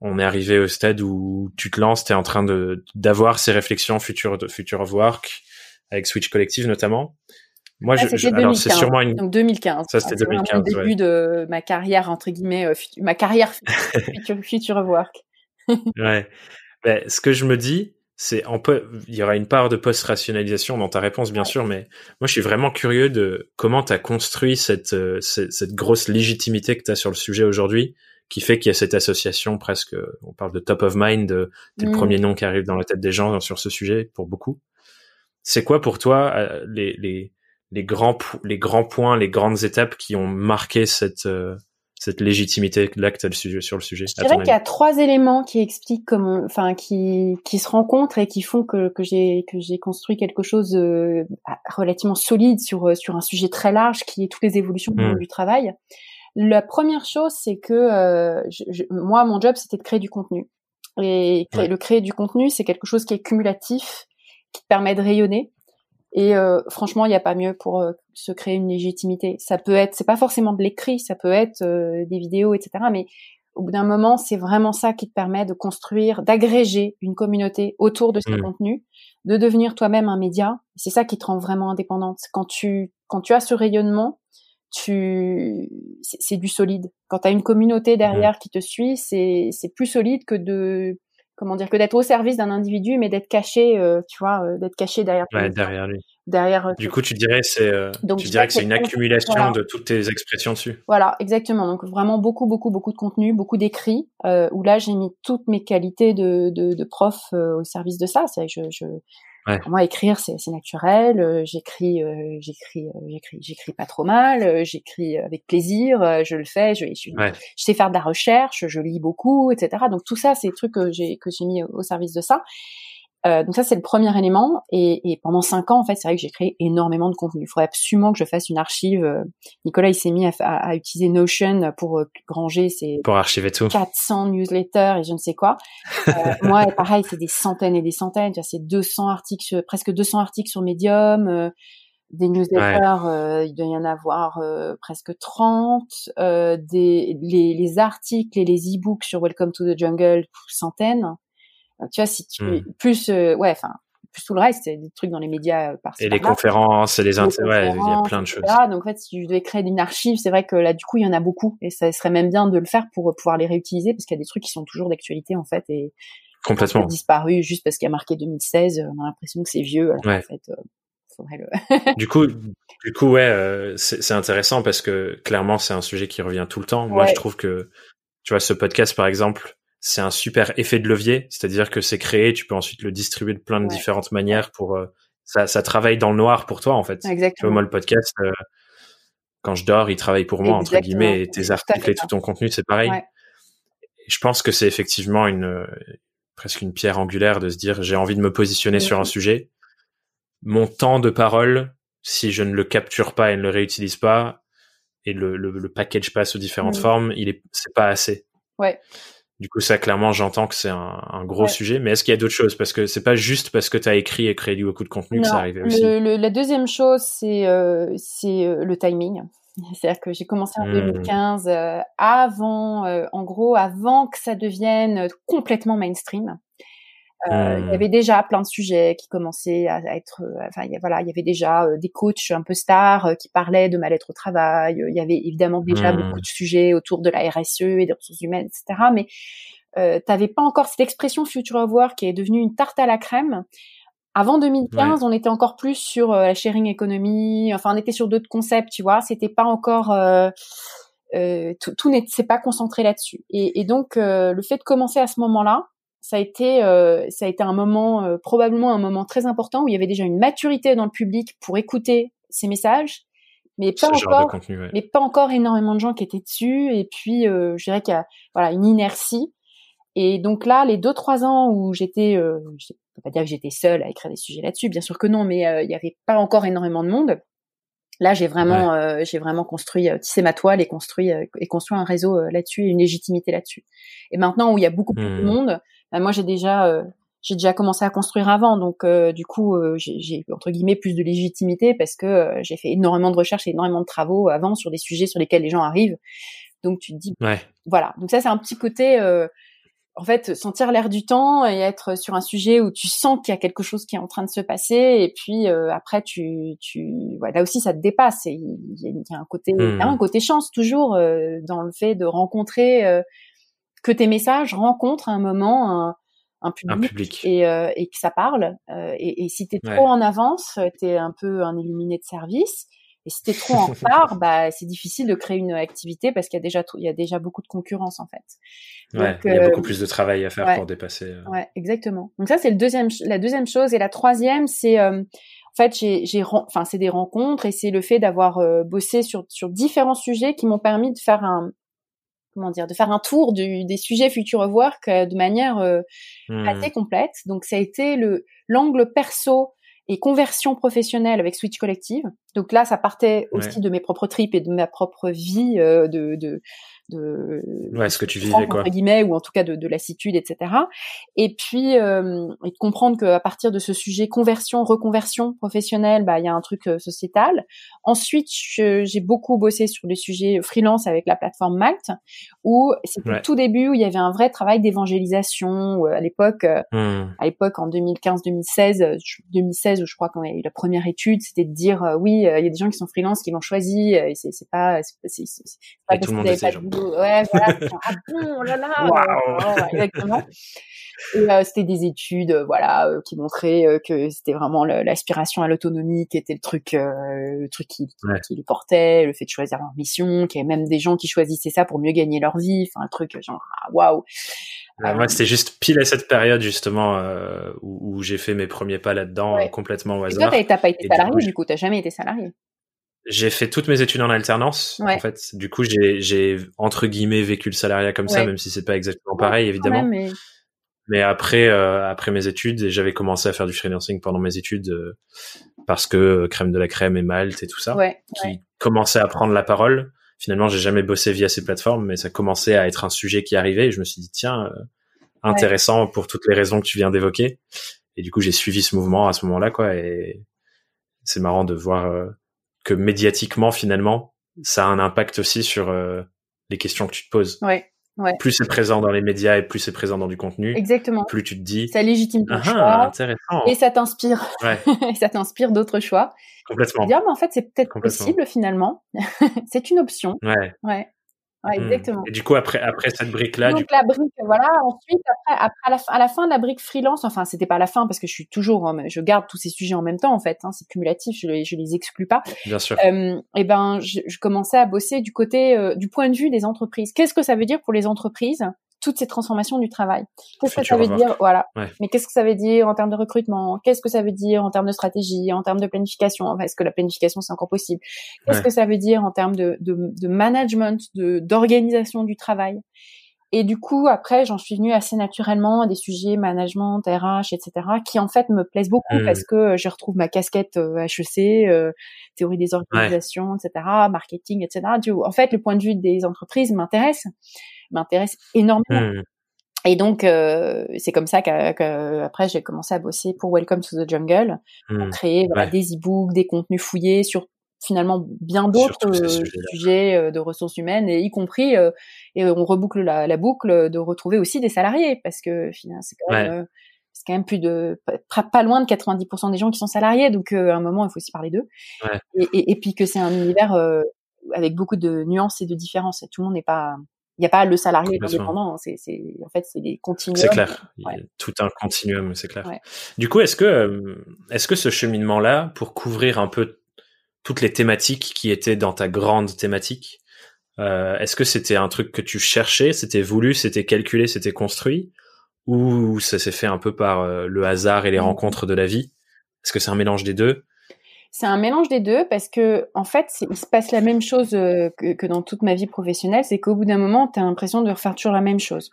on est arrivé au stade où tu te lances, tu es en train de d'avoir ces réflexions future de future of work avec Switch Collective notamment. Moi, je, c'est sûrement une. Donc 2015. Ça, c'était 2015. Le début de ma carrière entre guillemets, euh, ma carrière future, future of work. ouais. Ben, ce que je me dis, c'est il y aura une part de post-rationalisation dans ta réponse, bien sûr, mais moi, je suis vraiment curieux de comment tu as construit cette, euh, cette, cette, grosse légitimité que tu as sur le sujet aujourd'hui, qui fait qu'il y a cette association presque, on parle de top of mind, t'es le mm. premier nom qui arrive dans la tête des gens sur ce sujet pour beaucoup. C'est quoi pour toi euh, les, les, les, grands, les grands points, les grandes étapes qui ont marqué cette, euh, cette légitimité là que tu as sujet, sur le sujet Je dirais qu'il y a trois éléments qui expliquent comment, enfin, qui, qui se rencontrent et qui font que, que j'ai que j'ai construit quelque chose euh, relativement solide sur sur un sujet très large qui est toutes les évolutions mmh. du travail. La première chose, c'est que moi, mon job, c'était de créer du contenu. Et le créer du contenu, c'est quelque chose qui est cumulatif qui te permet de rayonner. Et euh, franchement, il n'y a pas mieux pour euh, se créer une légitimité. Ça peut être, c'est pas forcément de l'écrit, ça peut être euh, des vidéos, etc. Mais au bout d'un moment, c'est vraiment ça qui te permet de construire, d'agréger une communauté autour de ces mmh. contenus, de devenir toi-même un média. C'est ça qui te rend vraiment indépendante. Quand tu quand tu as ce rayonnement, tu c'est du solide. Quand tu as une communauté derrière mmh. qui te suit, c'est c'est plus solide que de comment dire que d'être au service d'un individu mais d'être caché euh, tu vois euh, d'être caché derrière ouais, derrière lui. Derrière euh, du coup tu dirais c'est tu dirais que c'est une accumulation de toutes tes expressions dessus. Voilà exactement. Donc vraiment beaucoup beaucoup beaucoup de contenu beaucoup d'écrits où là j'ai mis toutes mes qualités de de, de prof au service de ça. C'est je, je Ouais. Pour moi, écrire, c'est naturel. Euh, j'écris, euh, j'écris, euh, j'écris, j'écris pas trop mal. j'écris avec plaisir. je le fais. Je, je, je, sais faire de la recherche. Je lis beaucoup, etc. Donc tout ça, c'est des trucs que j'ai que j'ai mis au service de ça. Euh, donc ça c'est le premier élément et, et pendant cinq ans en fait c'est vrai que j'ai créé énormément de contenu. Il faudrait absolument que je fasse une archive. Euh, Nicolas il s'est mis à, à, utiliser Notion pour euh, ranger ses pour archiver tout 400 newsletters et je ne sais quoi. Euh, moi pareil c'est des centaines et des centaines. C'est 200 articles presque 200 articles sur Medium. des newsletters, il doit y en avoir presque 30. des les, les articles et les e-books sur Welcome to the Jungle centaines tu vois, si tu mmh. plus, euh, ouais, enfin, plus tout le reste, c'est des trucs dans les médias euh, par Et les conférences, et les, intérêts, il y a plein de choses. Donc en fait, si je devais créer une archive, c'est vrai que là, du coup, il y en a beaucoup, et ça serait même bien de le faire pour pouvoir les réutiliser, parce qu'il y a des trucs qui sont toujours d'actualité en fait, et complètement disparu juste parce qu'il y a marqué 2016. On a l'impression que c'est vieux. Alors en fait, euh, faudrait le. du coup, du coup, ouais, c'est intéressant parce que clairement, c'est un sujet qui revient tout le temps. Moi, je trouve que, tu vois, ce podcast, par exemple, c'est un super effet de levier, c'est-à-dire que c'est créé, tu peux ensuite le distribuer de plein de différentes manières pour euh, ça, ça travaille dans le noir pour toi en fait. Exactement. moi le podcast, euh, quand je dors, il travaille pour moi entre guillemets et tes articles et tout ton contenu c'est pareil. je pense que c'est effectivement une euh, presque une pierre angulaire de se dire j'ai envie de me positionner sur un sujet. Mon temps de parole, si je ne le capture pas et ne le réutilise pas et le, le, le package passe aux différentes formes, il est c'est pas assez. Ouais. Du coup, ça, clairement, j'entends que c'est un, gros sujet. Mais est-ce qu'il y a d'autres choses? Parce que c'est pas juste parce que tu as écrit et créé beaucoup de contenu que ça arrive aussi. la deuxième chose, c'est euh, euh, le timing. C'est-à-dire que j'ai commencé en 2015, mmh. euh, avant, en gros, avant que ça devienne complètement mainstream. Euh, il y mmh. avait déjà plein de sujets qui commençaient à, être, euh, enfin voilà, il y avait déjà euh, des coachs un peu stars qui parlaient de mal-être au travail. Il y avait évidemment déjà mmh. beaucoup de sujets autour de la RSE et des ressources humaines, etc. Mais euh, t'avais pas encore cette expression future of work qui est devenue une tarte à la crème Avant 2015, on était encore plus sur la sharing economy. Enfin, on était sur d'autres concepts, tu vois. C'était pas encore tout, tout n'est pas concentré là-dessus. Et, et donc, le fait de commencer à ce moment-là, ça a été euh, ça a été un moment euh, probablement un moment très important où il y avait déjà une maturité dans le public pour écouter ces messages mais pas encore mais pas encore énormément de gens qui étaient dessus et puis euh, je dirais qu'il y a voilà une inertie et donc là les deux trois ans où j'étais euh, je peux pas dire que j'étais seule à écrire des sujets là-dessus bien sûr que non mais il y avait pas encore énormément de monde Là, j'ai vraiment, euh, j'ai vraiment construit, euh, tissé ma toile et construit euh, et construit un réseau là-dessus et une légitimité là-dessus. Et maintenant, où il y a beaucoup plus de mmh. monde, moi, j'ai déjà, j'ai déjà commencé à construire avant, donc du coup, j'ai entre guillemets plus de légitimité parce que j'ai fait énormément de recherches et énormément de travaux avant sur des sujets sur lesquels les gens arrivent. Donc tu te dis, voilà. Donc ça, c'est un petit côté en fait, sentir l'air du temps et être sur un sujet où tu sens qu'il y a quelque chose qui est en train de se passer. Et puis euh, après, tu, tu, ouais, là aussi, ça te dépasse. Il y, a un côté, mmh. un côté chance toujours euh, dans le fait de rencontrer euh, que tes messages rencontrent à un moment un, un public, Et, et, que ça parle. Et, et, si t'es trop en avance, t'es un peu un illuminé de service. Et si t'es trop en retard, bah c'est difficile de créer une activité parce qu'il y a déjà il y a déjà beaucoup de concurrence en fait. Donc, il y a beaucoup euh, plus de travail à faire pour dépasser. Euh. Ouais, exactement. Donc ça c'est le deuxième la deuxième chose et la troisième c'est euh, en fait j'ai enfin c'est des rencontres et c'est le fait d'avoir bossé sur sur différents sujets qui m'ont permis de faire un comment dire, de faire un tour du, des sujets Future Work de manière mmh. assez complète. Donc ça a été le l'angle perso et conversion professionnelle avec Switch Collective. Donc là, ça partait aussi de mes propres tripes et de ma propre vie euh, de, de, de ouais, ce que tu vivais quoi. guillemets ou en tout cas de, de lassitude etc et puis euh, et de comprendre qu'à partir de ce sujet conversion reconversion professionnelle bah il y a un truc euh, sociétal. Ensuite j'ai beaucoup bossé sur les sujets freelance avec la plateforme Malte où c'était le tout début où il y avait un vrai travail d'évangélisation euh, à l'époque hmm. à l'époque en 2015 2016 2016 où je crois qu'on a eu la première étude c'était de dire oui il y a des gens qui sont freelance qui l'ont choisi et c'est pas c'est pas, tout le monde ouais, voilà, ah bon, oh là là, exactement. Et euh, c'était des études, euh, voilà, euh, qui montraient que c'était vraiment l'aspiration à l'autonomie qui était le truc, le truc qui, qui, les portait, le fait de choisir leur mission, qu'il y avait même des gens qui choisissaient ça pour mieux gagner leur vie, enfin un truc genre ah, waouh. moi, c'était juste pile à cette période justement où, où j'ai fait mes premiers pas là-dedans complètement au hasard. Et toi, t'as pas été salarié du coup, t'as jamais été salarié? J'ai fait toutes mes études en alternance. En fait, du coup, j'ai entre guillemets vécu le salariat comme ça, même si c'est pas exactement pareil, évidemment. mais... mais... après, euh, après mes études, j'avais commencé à faire du freelancing pendant mes études euh, parce que euh, crème de la crème et Malte et tout ça, qui commençait à prendre la parole. Finalement, j'ai jamais bossé via ces plateformes, mais ça commençait à être un sujet qui arrivait. Et je me suis dit tiens, intéressant pour toutes les raisons que tu viens d'évoquer. Et du coup, j'ai suivi ce mouvement à ce moment-là, quoi. Et c'est marrant de voir que médiatiquement finalement ça a un impact aussi sur euh, les questions que tu te poses. Ouais. Ouais. Plus c'est présent dans les médias et plus c'est présent dans du contenu. Exactement. Plus tu te dis. Ça légitime ton ah, choix. Intéressant. Et ça t'inspire. Ouais. et ça t'inspire d'autres choix. Complètement. Dire, mais en fait, c'est peut-être possible finalement. c'est une option. Ouais. Ouais. Ouais, mmh. exactement. Et du coup, après, après cette brique-là, donc la brique, voilà. Ensuite, après, après à, la fin, à la fin de la brique freelance, enfin, c'était pas à la fin parce que je suis toujours, je garde tous ces sujets en même temps en fait. Hein, c'est cumulatif, je les, je les exclus pas. Bien sûr. Euh, et ben, je, je, commençais à bosser du côté, euh, du point de vue des entreprises. Qu'est-ce que ça veut dire pour les entreprises? Toutes ces transformations du travail. Qu'est-ce que ça veut dire? Voilà. Mais qu'est-ce que ça veut dire en termes de recrutement? Qu'est-ce que ça veut dire en termes de stratégie, en termes de planification? Enfin, Est-ce que la planification c'est encore possible? Qu'est-ce que ça veut dire en termes de, de, de management, de d'organisation du travail? Et du coup, après, j'en suis venue assez naturellement à des sujets management, RH, etc., qui en fait me plaisent beaucoup mmh. parce que je retrouve ma casquette HEC, euh, euh, théorie des organisations, etc., marketing, etc. En fait, le point de vue des entreprises m'intéresse m'intéresse énormément. Mmh. Et donc, euh, c'est comme ça qu'après, j'ai commencé à bosser pour Welcome to the Jungle, pour mmh. créer des e-books, des contenus fouillés sur finalement bien d'autres euh, sujets, euh, de ressources humaines, et y compris, et on reboucle la, la, boucle, de retrouver aussi des salariés, parce que finalement, c'est quand même... c'est quand même plus de pas, loin de 90% des gens qui sont salariés, donc à un moment il faut aussi parler d'eux. Et, et, et, puis que c'est un univers avec beaucoup de nuances et de différences. Et tout le monde n'est pas Il n'y a pas le salarié indépendant. Hein, c'est, en fait, c'est des continuums. C'est clair. Il y a tout un continuum, c'est clair. Du coup, est-ce que, euh, est-ce que ce cheminement-là, pour couvrir un peu toutes les thématiques qui étaient dans ta grande thématique, euh, est-ce que c'était un truc que tu cherchais, c'était voulu, c'était calculé, c'était construit, ou ça s'est fait un peu par euh, le hasard et les mmh. rencontres de la vie? Est-ce que c'est un mélange des deux? C'est un mélange des deux parce que en fait, il se passe la même chose euh, que, dans toute ma vie professionnelle, c'est qu'au bout d'un moment, tu as l'impression de refaire toujours la même chose.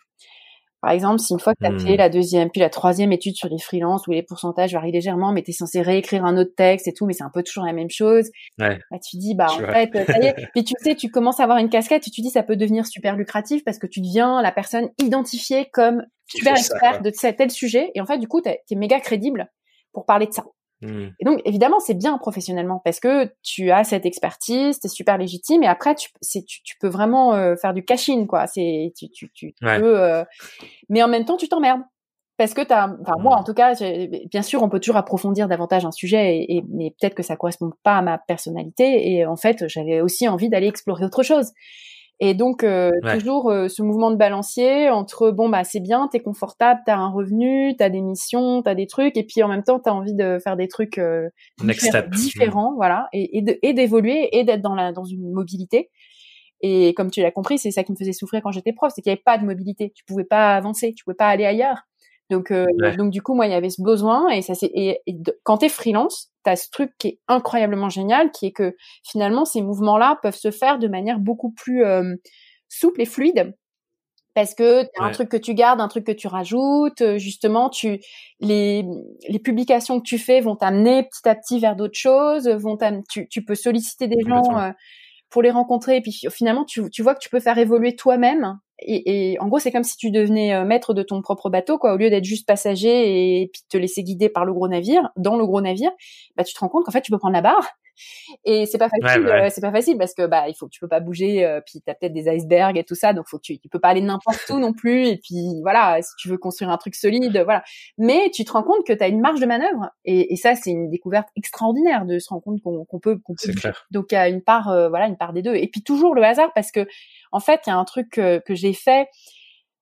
Par exemple, si une fois que tu as fait hmm. la deuxième, puis la troisième étude sur les freelances où les pourcentages varient légèrement, mais tu es censé réécrire un autre texte et tout, mais c'est un peu toujours la même chose. Ouais. Bah, tu dis, bah en fait, ça y est. Puis tu sais, tu commences à avoir une casquette et tu dis, ça peut devenir super lucratif parce que tu deviens la personne identifiée comme super expert de tel sujet. Et en fait, du coup, tu es méga crédible pour parler de ça. Mmh. Et donc, évidemment, c'est bien professionnellement parce que tu as cette expertise, tu es super légitime et après, tu, tu, tu peux vraiment euh, faire du cash-in, quoi. C'est, tu, tu, tu peux, euh, mais en même temps, tu t'emmerdes. Parce que t'as, enfin, moi, mmh. en tout cas, bien sûr, on peut toujours approfondir davantage un sujet et, et mais peut-être que ça correspond pas à ma personnalité et en fait, j'avais aussi envie d'aller explorer autre chose. Et donc euh, toujours euh, ce mouvement de balancier entre bon bah c'est bien, t'es confortable, t'as un revenu, t'as des missions, t'as des trucs, et puis en même temps t'as envie de faire des trucs euh, différents, voilà, et, et d'évoluer et d'être dans la dans une mobilité. Et comme tu l'as compris, c'est ça qui me faisait souffrir quand j'étais prof, c'est qu'il n'y avait pas de mobilité, tu pouvais pas avancer, tu pouvais pas aller ailleurs. Donc, euh, donc du coup, moi, il y avait ce besoin et ça c'est et, et quand t'es freelance, t'as ce truc qui est incroyablement génial, qui est que finalement ces mouvements-là peuvent se faire de manière beaucoup plus euh, souple et fluide. Parce que t'as un truc que tu gardes, un truc que tu rajoutes, euh, justement, tu les les publications que tu fais vont t'amener petit à petit vers d'autres choses, vont tu tu peux solliciter des gens pour les rencontrer et puis finalement tu tu vois que tu peux faire évoluer toi-même et, et, en gros, c'est comme si tu devenais euh, maître de ton propre bateau, quoi. Au lieu d'être juste passager et, te laisser guider par le gros navire, dans le gros navire, bah tu te rends compte qu'en fait tu peux prendre la barre. Et c'est pas facile, euh, c'est pas facile parce que bah il faut que tu peux pas bouger, euh, puis t'as peut-être des icebergs et tout ça, donc faut que tu, tu peux pas aller n'importe où non plus. Et puis voilà, si tu veux construire un truc solide, voilà. Mais tu te rends compte que tu as une marge de manœuvre, et, et ça c'est une découverte extraordinaire de se rendre compte qu'on peut, qu'on peut. Clair. Donc il y a une part, voilà, une part des deux. Et puis toujours le hasard parce que en fait, il y a un truc que, j'ai fait.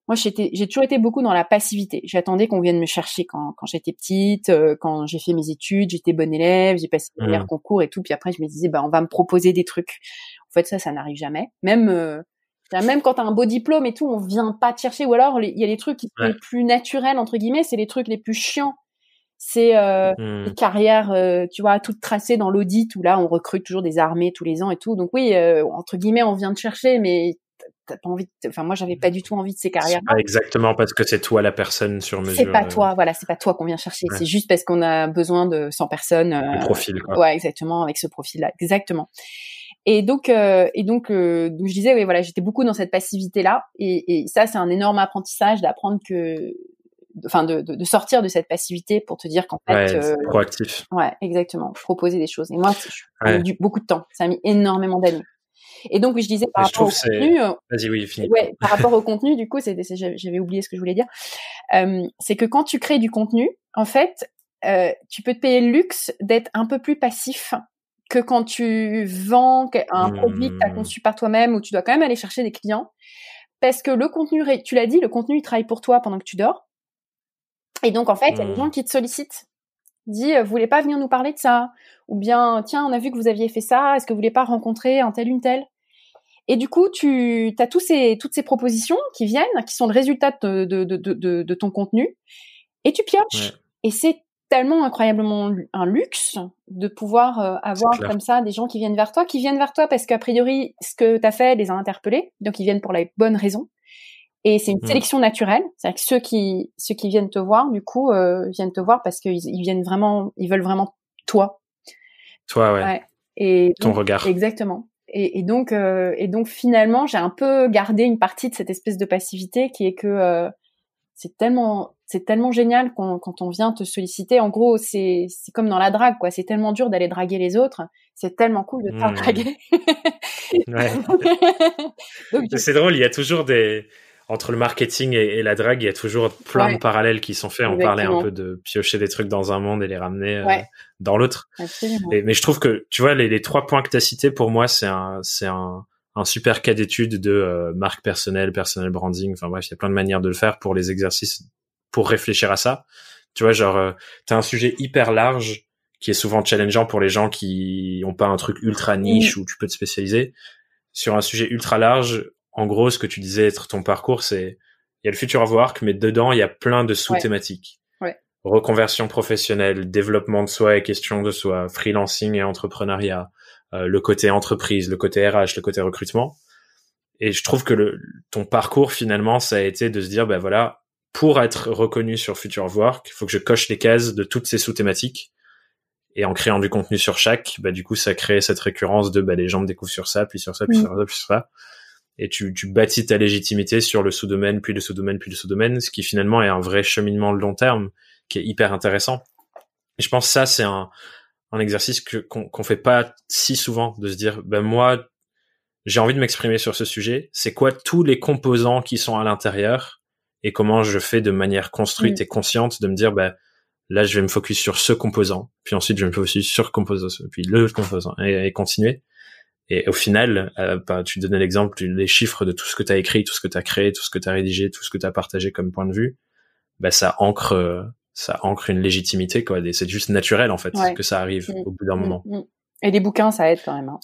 Moi, j'ai toujours été beaucoup dans la passivité. J'attendais qu'on vienne me chercher quand, j'étais petite, euh, quand j'ai fait mes études, j'étais bonne élève, j'ai passé mes mmh. concours et tout. Puis après, je me disais, bah, on va me proposer des trucs. En fait, ça, ça n'arrive jamais. Même, euh, même quand t'as un beau diplôme et tout, on vient pas te chercher. Ou alors, il y a les trucs qui sont les plus naturels entre guillemets, c'est les trucs les plus chiants. C'est euh, mmh. carrières, euh, tu vois, toutes tracées dans l'audit où là, on recrute toujours des armées tous les ans et tout. Donc oui, entre guillemets, on vient te chercher, mais t'as pas envie enfin moi j'avais pas du tout envie de ces carrières pas exactement parce que c'est toi la personne sur mesure c'est pas euh. toi voilà c'est pas toi qu'on vient chercher. C'est juste parce qu'on a besoin de 100 personnes euh, profil quoi. ouais exactement avec ce profil là exactement. Et donc euh, et donc euh, donc je disais oui voilà j'étais beaucoup dans cette passivité là et, et ça c'est un énorme apprentissage d'apprendre que enfin de, de, de, sortir de cette passivité pour te dire qu'en fait ouais, euh, proactif. ouais exactement proposer des choses. Et moi j'ai ouais. beaucoup de temps. Ça a mis énormément d'années et donc, je disais par rapport au contenu. Euh, Vas-y, oui, Ouais, par rapport au contenu, du coup, c'est, j'avais oublié ce que je voulais dire. Euh, c'est que quand tu crées du contenu, en fait, euh, tu peux te payer le luxe d'être un peu plus passif que quand tu vends un produit que tu as conçu par toi-même où tu dois quand même aller chercher des clients. Parce que le contenu, tu l'as dit, le contenu, il travaille pour toi pendant que tu dors. Et donc, en fait, il y a des mmh. gens qui te sollicitent dit vous voulez pas venir nous parler de ça? Ou bien tiens on a vu que vous aviez fait ça est-ce que vous voulez pas rencontrer un tel une telle? Et du coup tu as tous ces toutes ces propositions qui viennent qui sont le résultat de, de, de, de, de ton contenu et tu pioches. Et c'est tellement incroyablement un luxe de pouvoir euh, avoir comme ça des gens qui viennent vers toi qui viennent vers toi parce qu'a priori ce que tu as fait les a interpellés donc ils viennent pour la bonne raison et c'est une mmh. sélection naturelle, c'est-à-dire que ceux qui ceux qui viennent te voir, du coup, euh, viennent te voir parce qu'ils ils viennent vraiment, ils veulent vraiment toi. Toi, ouais. Et ton regard. Exactement. Et, et donc euh, et donc finalement, j'ai un peu gardé une partie de cette espèce de passivité qui est que euh, c'est tellement c'est tellement génial quand, quand on vient te solliciter. En gros, c'est c'est comme dans la drague, quoi. C'est tellement dur d'aller draguer les autres. C'est tellement cool de te faire mmh. draguer. ouais. c'est drôle. Il y a toujours des entre le marketing et, la drague, il y a toujours plein de parallèles qui sont faits. On parlait un peu de piocher des trucs dans un monde et les ramener euh, dans l'autre. Mais je trouve que, tu vois, les, les trois points que tu as cités, pour moi, c'est un, c'est un, un super cas d'étude de euh, marque personnelle, personnel branding. Enfin bref, il y a plein de manières de le faire pour les exercices, pour réfléchir à ça. Tu vois, genre, euh, t'as un sujet hyper large qui est souvent challengeant pour les gens qui ont pas un truc ultra niche où tu peux te spécialiser. Sur un sujet ultra large, en gros, ce que tu disais être ton parcours, c'est il y a le future of work, mais dedans il y a plein de sous-thématiques. Ouais. Reconversion professionnelle, développement de soi et question de soi, freelancing et entrepreneuriat, euh, le côté entreprise, le côté RH, le côté recrutement. Et je trouve que le, ton parcours finalement, ça a été de se dire, ben voilà, pour être reconnu sur Future Work, il faut que je coche les cases de toutes ces sous-thématiques. Et en créant du contenu sur chaque, bah, du coup, ça crée cette récurrence de bah, les gens me découvrent sur ça, puis sur ça, puis mm. sur ça, puis sur ça. Et tu, tu bâtis ta légitimité sur le sous-domaine, puis le sous-domaine, puis le sous-domaine, ce qui finalement est un vrai cheminement long terme qui est hyper intéressant. Et je pense que ça, c'est un, un exercice que qu'on fait pas si souvent de se dire ben moi j'ai envie de m'exprimer sur ce sujet c'est quoi tous les composants qui sont à l'intérieur et comment je fais de manière construite mm. et consciente de me dire ben là je vais me focus sur ce composant puis ensuite je vais me focus sur composant puis le composant et, continuer et au final euh, bah, tu donnais l'exemple les chiffres de tout ce que tu as écrit tout ce que tu as créé tout ce que tu as rédigé tout ce que tu as partagé comme point de vue ben ça ancre euh, ça ancre une légitimité quoi c'est juste naturel en fait que ça arrive mm. au bout d'un mm. moment mm. et les bouquins ça aide quand même hein.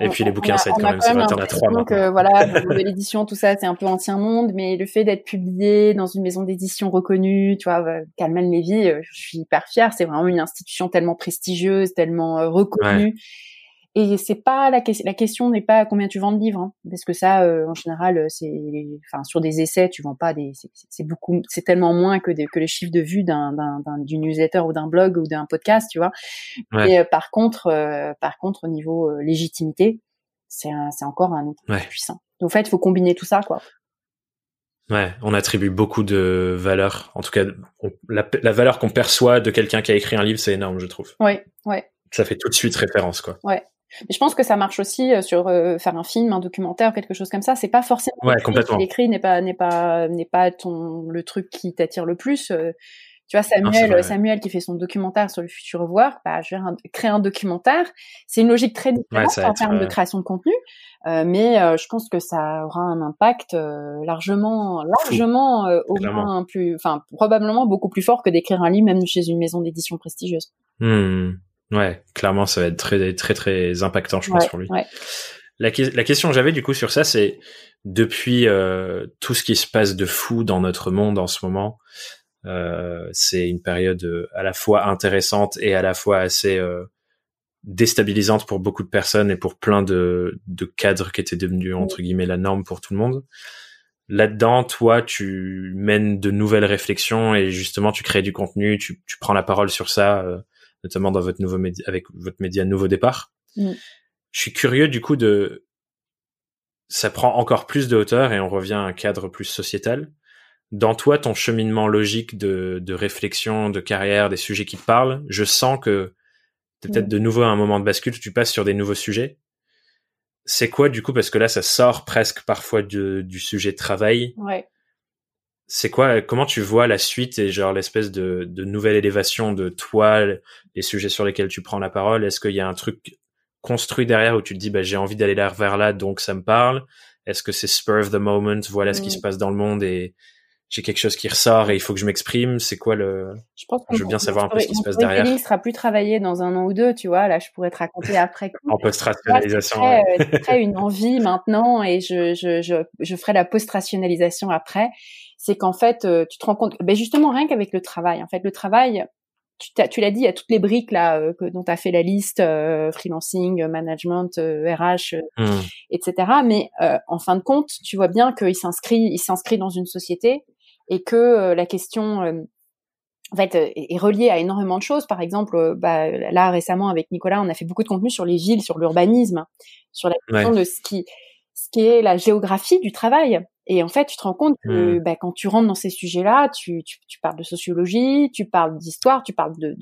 Et puis les bouquins, ça aide quand même. C'est vrai, t'en as trois. Donc voilà, l'édition, tout ça, c'est un peu ancien monde, mais le fait d'être publié dans une maison d'édition reconnue, tu vois, Calman Levy, euh, je suis hyper fière. C'est vraiment une institution tellement prestigieuse, tellement euh, reconnue. Et c'est pas la, la question n'est pas combien tu vends de livres, hein, parce que ça, euh, en général, euh, c'est, enfin, sur des essais, tu vends pas des, c'est beaucoup, c'est tellement moins que, des, que les chiffres de vue d'un, d'un, d'une newsletter ou d'un blog ou d'un podcast, tu vois. Et euh, par contre, par contre, au niveau légitimité, c'est, c'est encore un outil puissant. Donc, en fait, il faut combiner tout ça, quoi. Ouais, on attribue beaucoup de valeur. En tout cas, la, la, valeur qu'on perçoit de quelqu'un qui a écrit un livre, c'est énorme, je trouve. Ouais, ouais. Ça fait tout de suite référence, quoi. Ouais. Mais je pense que ça marche aussi euh, sur euh, faire un film, un documentaire, quelque chose comme ça. C'est pas forcément ouais, complètement. l'écrit n'est pas n'est pas n'est pas ton le truc qui t'attire le plus. Euh. tu vois Samuel Samuel qui fait son documentaire sur le futur voir, bah je vais créer un documentaire. C'est une logique très différente en termes de création de contenu, mais je pense que ça aura un impact largement largement au moins plus, enfin probablement beaucoup plus fort que d'écrire un livre même chez une maison d'édition prestigieuse. Mmh. Ouais, clairement, ça va être très très très impactant, je pense, pour lui. La, la, question que j'avais du coup sur ça, c'est depuis euh, tout ce qui se passe de fou dans notre monde en ce moment, euh, c'est une période euh, à la fois intéressante et à la fois assez euh, déstabilisante pour beaucoup de personnes et pour plein de, de cadres qui étaient devenus entre guillemets la norme pour tout le monde. Là-dedans, toi, tu mènes de nouvelles réflexions et justement, tu crées du contenu, tu, tu prends la parole sur ça. Euh, notamment dans votre nouveau média, avec votre média Nouveau Départ. Mm. Je suis curieux du coup de, ça prend encore plus de hauteur et on revient à un cadre plus sociétal. Dans toi, ton cheminement logique de, de réflexion, de carrière, des sujets qui te parlent, je sens que t'es peut-être mm. de nouveau à un moment de bascule, tu passes sur des nouveaux sujets. C'est quoi du coup parce que là ça sort presque parfois du, du sujet de travail. Ouais c'est quoi comment tu vois la suite et genre l'espèce de, de nouvelle élévation de toi les sujets sur lesquels tu prends la parole? Est-ce qu'il y a un truc construit derrière où tu te dis bah j'ai envie d'aller vers là donc ça me parle? Est-ce que c'est spur of the moment voilà ce qui se passe dans le monde et j'ai quelque chose qui ressort et il faut que je m'exprime? C'est quoi le Je pense je veux bien savoir un peu ce qui se passe derrière. Il sera plus travaillé dans un an ou deux, tu vois. Là, je pourrais te raconter après. en post-rationalisation. C'est très, une envie maintenant et je, je, je, je ferai la post-rationalisation après. C'est qu'en fait, euh, tu te rends compte, ben justement, rien qu'avec le travail. En fait, le travail, tu, tu l'as dit, il y a toutes les briques là euh, que, dont tu as fait la liste, euh, freelancing, management, RH, mmh. etc. Mais en fin de compte, tu vois bien qu'il s'inscrit, il s'inscrit dans une société et que euh, la question euh, en fait euh, est reliée à énormément de choses. Par exemple, bah, là récemment avec Nicolas, on a fait beaucoup de contenu sur les villes, sur l'urbanisme, sur la question de ce qui qui est la géographie du travail. Et en fait, tu te rends compte que mmh. bah, quand tu rentres dans ces sujets-là, tu, tu, tu, parles de sociologie, tu parles d'histoire, tu parles de,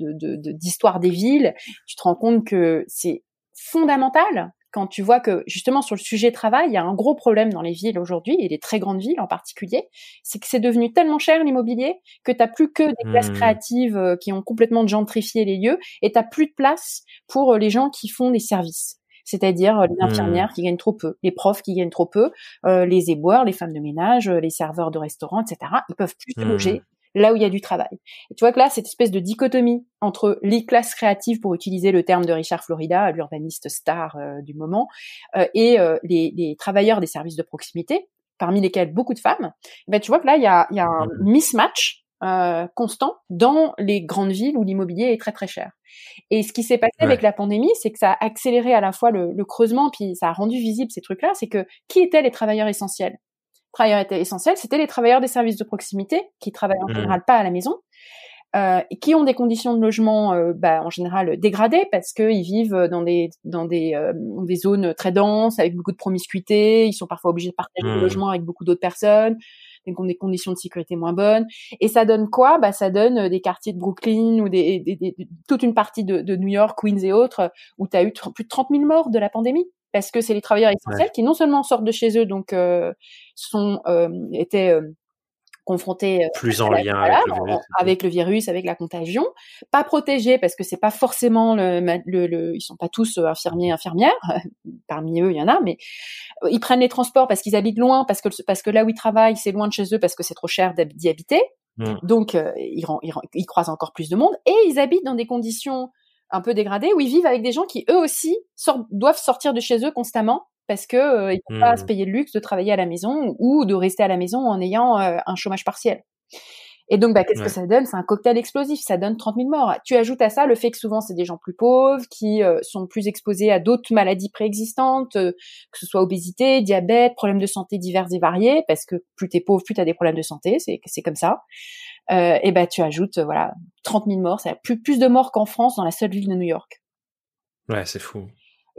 d'histoire de, des villes, tu te rends compte que c'est fondamental quand tu vois que justement sur le sujet travail, il y a un gros problème dans les villes aujourd'hui, et les très grandes villes en particulier, c'est que c'est devenu tellement cher l'immobilier que tu n'as plus que des classes mmh. créatives euh, qui ont complètement gentrifié les lieux, et tu plus de place pour euh, les gens qui font des services. C'est-à-dire euh, les mmh. infirmières qui gagnent trop peu, les profs qui gagnent trop peu, euh, les éboueurs, les femmes de ménage, les serveurs de restaurants, etc. Ils peuvent plus se loger mmh. là où il y a du travail. Et tu vois que là, cette espèce de dichotomie entre les classes créatives, pour utiliser le terme de Richard Florida, l'urbaniste star du moment, et les, les, travailleurs des services de proximité, parmi lesquels beaucoup de femmes, ben tu vois que là, il y a, y a un mmh. mismatch euh, constant dans les grandes villes où l'immobilier est très très cher. Et ce qui s'est passé avec la pandémie, c'est que ça a accéléré à la fois le, le creusement, puis ça a rendu visible ces trucs-là, c'est que qui étaient les travailleurs essentiels? Travailleurs étaient essentiels, c'était les travailleurs des services de proximité qui travaillent en mmh. général pas à la maison, euh, qui ont des conditions de logement euh, bah, en général dégradées parce qu'ils vivent dans des dans des, euh, des zones très denses avec beaucoup de promiscuité, ils sont parfois obligés de partager le mmh. logement avec beaucoup d'autres personnes des conditions de sécurité moins bonnes. Et ça donne quoi? Bah ça donne euh, des quartiers de Brooklyn ou des, des, toute une partie de, de, New York, Queens et autres où tu as eu plus de 30 000 morts de la pandémie. Parce que c'est les travailleurs essentiels qui non seulement sortent de chez eux donc euh, sont euh, étaient euh, confrontés euh, plus en lien avec, le virus, avec la contagion, pas protégés parce que c'est pas forcément le, le, le, ils sont pas tous euh, infirmiers infirmières, parmi eux il y en a, mais euh, ils prennent les transports parce qu'ils habitent loin, parce que parce que là où ils travaillent c'est loin de chez eux parce que c'est trop cher d'y habiter, mmh. donc ils, ils, ils croisent encore plus de monde et ils habitent dans des conditions un peu dégradées où ils vivent avec des gens qui eux aussi sortent, doivent sortir de chez eux constamment parce que euh, ils peuvent pas se mmh. payer le luxe de travailler à la maison ou de rester à la maison en ayant euh, un chômage partiel. Et donc, bah, qu'est-ce que ça donne? C'est un cocktail explosif. Ça donne 30 000 morts. Tu ajoutes à ça le fait que souvent c'est des gens plus pauvres qui euh, sont plus exposés à d'autres maladies préexistantes, que ce soit obésité, diabète, problèmes de santé divers et variés, parce que plus t'es pauvre, plus t'as des problèmes de santé. C'est comme ça. et ben tu ajoutes voilà 30 000 morts. C'est plus plus de morts qu'en France dans la seule ville de New York. Ouais, c'est fou.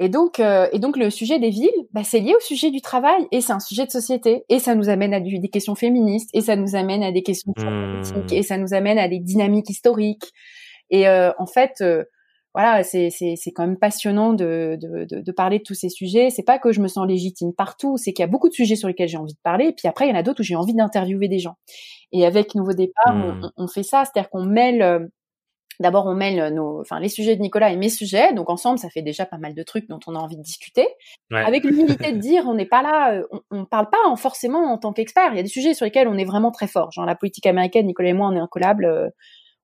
Et donc, euh, et donc le sujet des villes, bah, c'est lié au sujet du travail et c'est un sujet de société et ça nous amène à des questions féministes et ça nous amène à des questions mmh. politiques et ça nous amène à des dynamiques historiques. Et euh, en fait, euh, voilà, c'est c'est c'est quand même passionnant de, de, de de parler de tous ces sujets. C'est pas que je me sens légitime partout, c'est qu'il y a beaucoup de sujets sur lesquels j'ai envie de parler et puis après il y en a d'autres où j'ai envie d'interviewer des gens. Et avec Nouveau Départ, mmh. on, on, fait ça, c'est-à-dire qu'on mêle D'abord, on mêle nos, enfin, les sujets de Nicolas et mes sujets. Donc, ensemble, ça fait déjà pas mal de trucs dont on a envie de discuter. Avec l'humilité de dire, on n'est pas là, euh, on, on parle pas en, forcément en tant qu'expert. Il y a des sujets sur lesquels on est vraiment très fort. Genre la politique américaine, Nicolas et moi, on est incollables. Euh,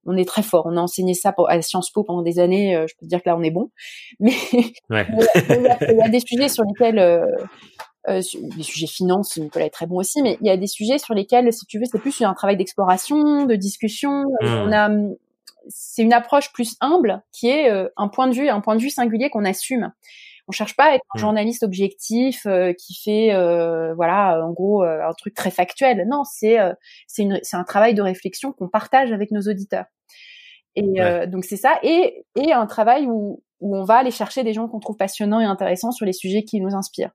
on est très fort. On a enseigné ça à Sciences Po pendant des années. Euh, je peux te dire que là, on est bon. Mais il, y a, des sujets sur lesquels, euh, des sujets finances, Nicolas est très bon aussi, mais il y a des sujets sur lesquels, si tu veux, c'est plus un travail d'exploration, de discussion. Mmh. On a c'est une approche plus humble qui est euh, un point de vue, un point de vue singulier qu'on assume. On cherche pas à être un mmh. journaliste objectif euh, qui fait, euh, voilà, en gros, un truc très factuel. Non, c'est c'est c'est un travail de réflexion qu'on partage avec nos auditeurs. Et donc c'est ça, et et un travail où où on va aller chercher des gens qu'on trouve passionnants et intéressants sur les sujets qui nous inspirent.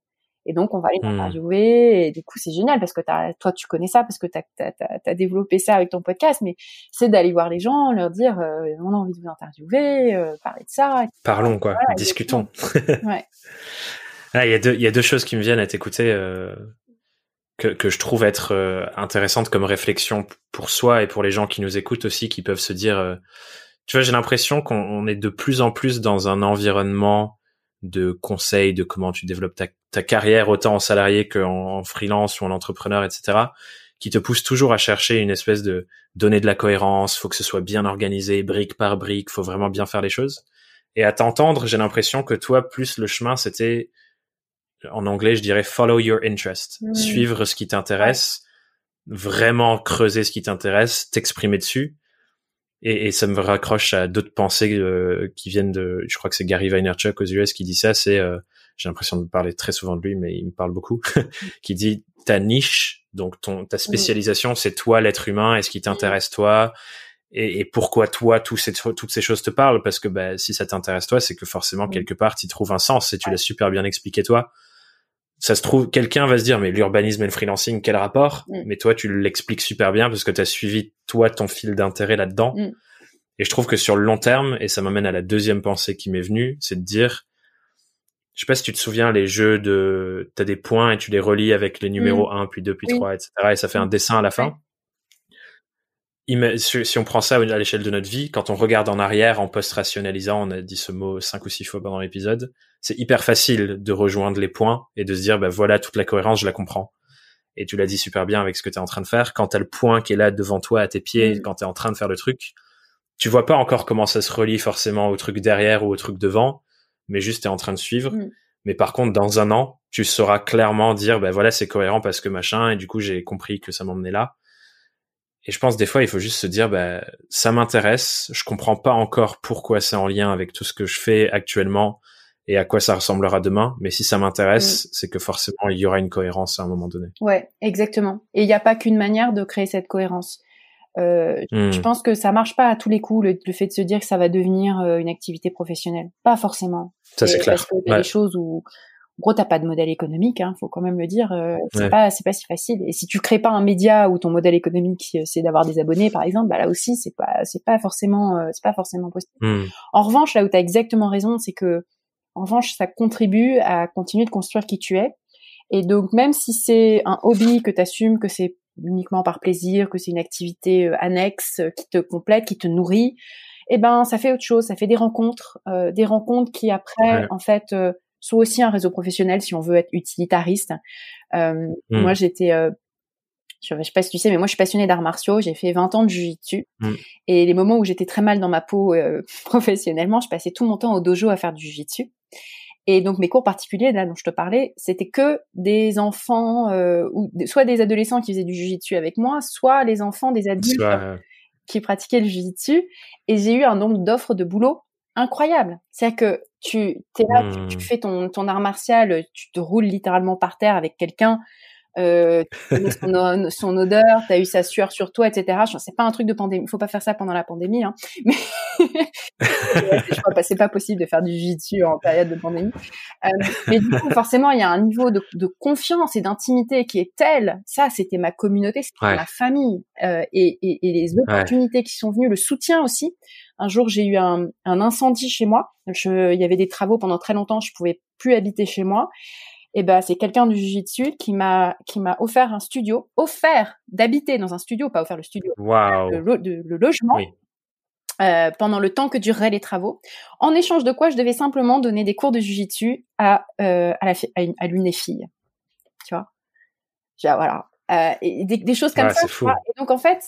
Et donc, on va les mmh. interviewer. Et du coup, c'est génial parce que as, toi, tu connais ça parce que tu as, développé ça avec ton podcast. Mais c'est d'aller voir les gens, leur dire euh, on a envie de vous interviewer, euh, parler de ça. Parlons, quoi. Discutons. ouais. Ah, il y, a deux, y a deux choses qui me viennent à t'écouter euh, que, que je trouve être euh, intéressantes comme réflexion pour soi et pour les gens qui nous écoutent aussi, qui peuvent se dire... Euh, tu vois, j'ai l'impression qu'on est de plus en plus dans un environnement de conseils de comment tu développes ta, ta carrière autant en salarié qu'en en freelance ou en entrepreneur, etc., qui te pousse toujours à chercher une espèce de donner de la cohérence, faut que ce soit bien organisé, brique par brique, faut vraiment bien faire les choses. Et à t'entendre, j'ai l'impression que toi, plus le chemin, c'était, en anglais, je dirais follow your interest, mmh. suivre ce qui t'intéresse, vraiment creuser ce qui t'intéresse, t'exprimer dessus et, et, ça me raccroche à d'autres pensées euh, qui viennent de, je crois que c'est Gary Vaynerchuk aux US qui dit ça. C'est, euh, j'ai l'impression de parler très souvent de lui, mais il me parle beaucoup, qui dit ta niche, donc ton ta spécialisation, c'est toi l'être humain, est-ce qui t'intéresse toi, et, et, pourquoi toi tous ces, toutes ces choses te parlent? Parce que bah, si ça t'intéresse toi, c'est que forcément quelque part tu trouves un sens et tu l'as super bien expliqué toi. Ça se trouve, quelqu'un va se dire, mais l'urbanisme et le freelancing, quel rapport? Mm. Mais toi, tu l'expliques super bien parce que tu as suivi, toi, ton fil d'intérêt là-dedans. Mm. Et je trouve que sur le long terme, et ça m'amène à la deuxième pensée qui m'est venue, c'est de dire, je sais pas si tu te souviens, les jeux de, t'as des points et tu les relis avec les numéros 1, mm. puis 2, puis 3, etc. Et ça fait un dessin à la fin. si on prend ça à l'échelle de notre vie, quand on regarde en arrière en post-rationalisant, on a dit ce mot cinq ou six fois pendant l'épisode, c'est hyper facile de rejoindre les points et de se dire, bah voilà, toute la cohérence, je la comprends. Et tu l'as dit super bien avec ce que tu es en train de faire. Quand tu as le point qui est là devant toi, à tes pieds, mm. quand tu es en train de faire le truc, tu vois pas encore comment ça se relie forcément au truc derrière ou au truc devant, mais juste tu es en train de suivre. Mm. Mais par contre, dans un an, tu sauras clairement dire, ben voilà, c'est cohérent parce que machin, et du coup, j'ai compris que ça m'emmenait là. Et je pense des fois, il faut juste se dire, bah, ça m'intéresse. Je comprends pas encore pourquoi c'est en lien avec tout ce que je fais actuellement et à quoi ça ressemblera demain. Mais si ça m'intéresse, mm. c'est que forcément, il y aura une cohérence à un moment donné. Ouais, exactement. Et il n'y a pas qu'une manière de créer cette cohérence. Euh, Je mm. pense que ça marche pas à tous les coups le, fait de se dire que ça va devenir euh, une activité professionnelle. Pas forcément. Ça c'est clair. Parce y a des choses où en gros, t'as pas de modèle économique, hein, faut quand même le dire. Euh, c'est pas, c'est pas si facile. Et si tu crées pas un média où ton modèle économique euh, c'est d'avoir des abonnés, par exemple, bah là aussi c'est pas, c'est pas forcément, euh, c'est pas forcément possible. Hmm. En revanche, là où t'as exactement raison, c'est que, en revanche, ça contribue à continuer de construire qui tu es. Et donc, même si c'est un hobby que t'assumes, que c'est uniquement par plaisir, que c'est une activité annexe qui te complète, qui te nourrit, eh ben, ça fait autre chose. Ça fait des rencontres, des rencontres qui après, en fait soit aussi un réseau professionnel si on veut être utilitariste. Euh, hmm. Moi, j'étais, euh, je, sais pas si tu sais, mais moi, je suis passionnée d'arts martiaux. J'ai fait 20 ans de jiu-jitsu. Hmm. Et les moments où j'étais très mal dans ma peau euh, professionnellement, je passais tout mon temps au dojo à faire du jiu-jitsu. Et donc mes cours particuliers là dont je te parlais, c'était que des enfants euh, ou soit des adolescents qui faisaient du jiu-jitsu avec moi, soit les enfants des adultes qui pratiquaient le jiu-jitsu. Et j'ai eu un nombre d'offres de boulot incroyable. C'est-à-dire que tu es là, tu, mmh. fais ton, ton art martial, tu te roules littéralement par terre avec quelqu'un, euh, son, son, odeur, tu as eu sa sueur sur toi, etc. C'est pas un truc de pandémie. Faut pas faire ça pendant la pandémie. Hein. Mais je crois pas, c'est pas possible de faire du jiu en période de pandémie. Euh, mais du coup, forcément, il y a un niveau de, de confiance et d'intimité qui est tel. Ça, c'était ma communauté, c'était ma famille euh, et, et, et, les opportunités qui sont venues, le soutien aussi. Un jour, j'ai eu un, un, incendie chez moi. Je, il y avait des travaux pendant très longtemps. Je pouvais plus habiter chez moi. Et ben, c'est quelqu'un du Jiu-Jitsu qui m'a qui m'a offert un studio, offert d'habiter dans un studio, pas offert le studio, le, logement. Euh, pendant le temps que dureraient les travaux, en échange de quoi je devais simplement donner des cours de jujitsu à euh, à, la à, l'une des filles, tu vois? voilà, euh, et des, choses comme ça. Et donc en fait,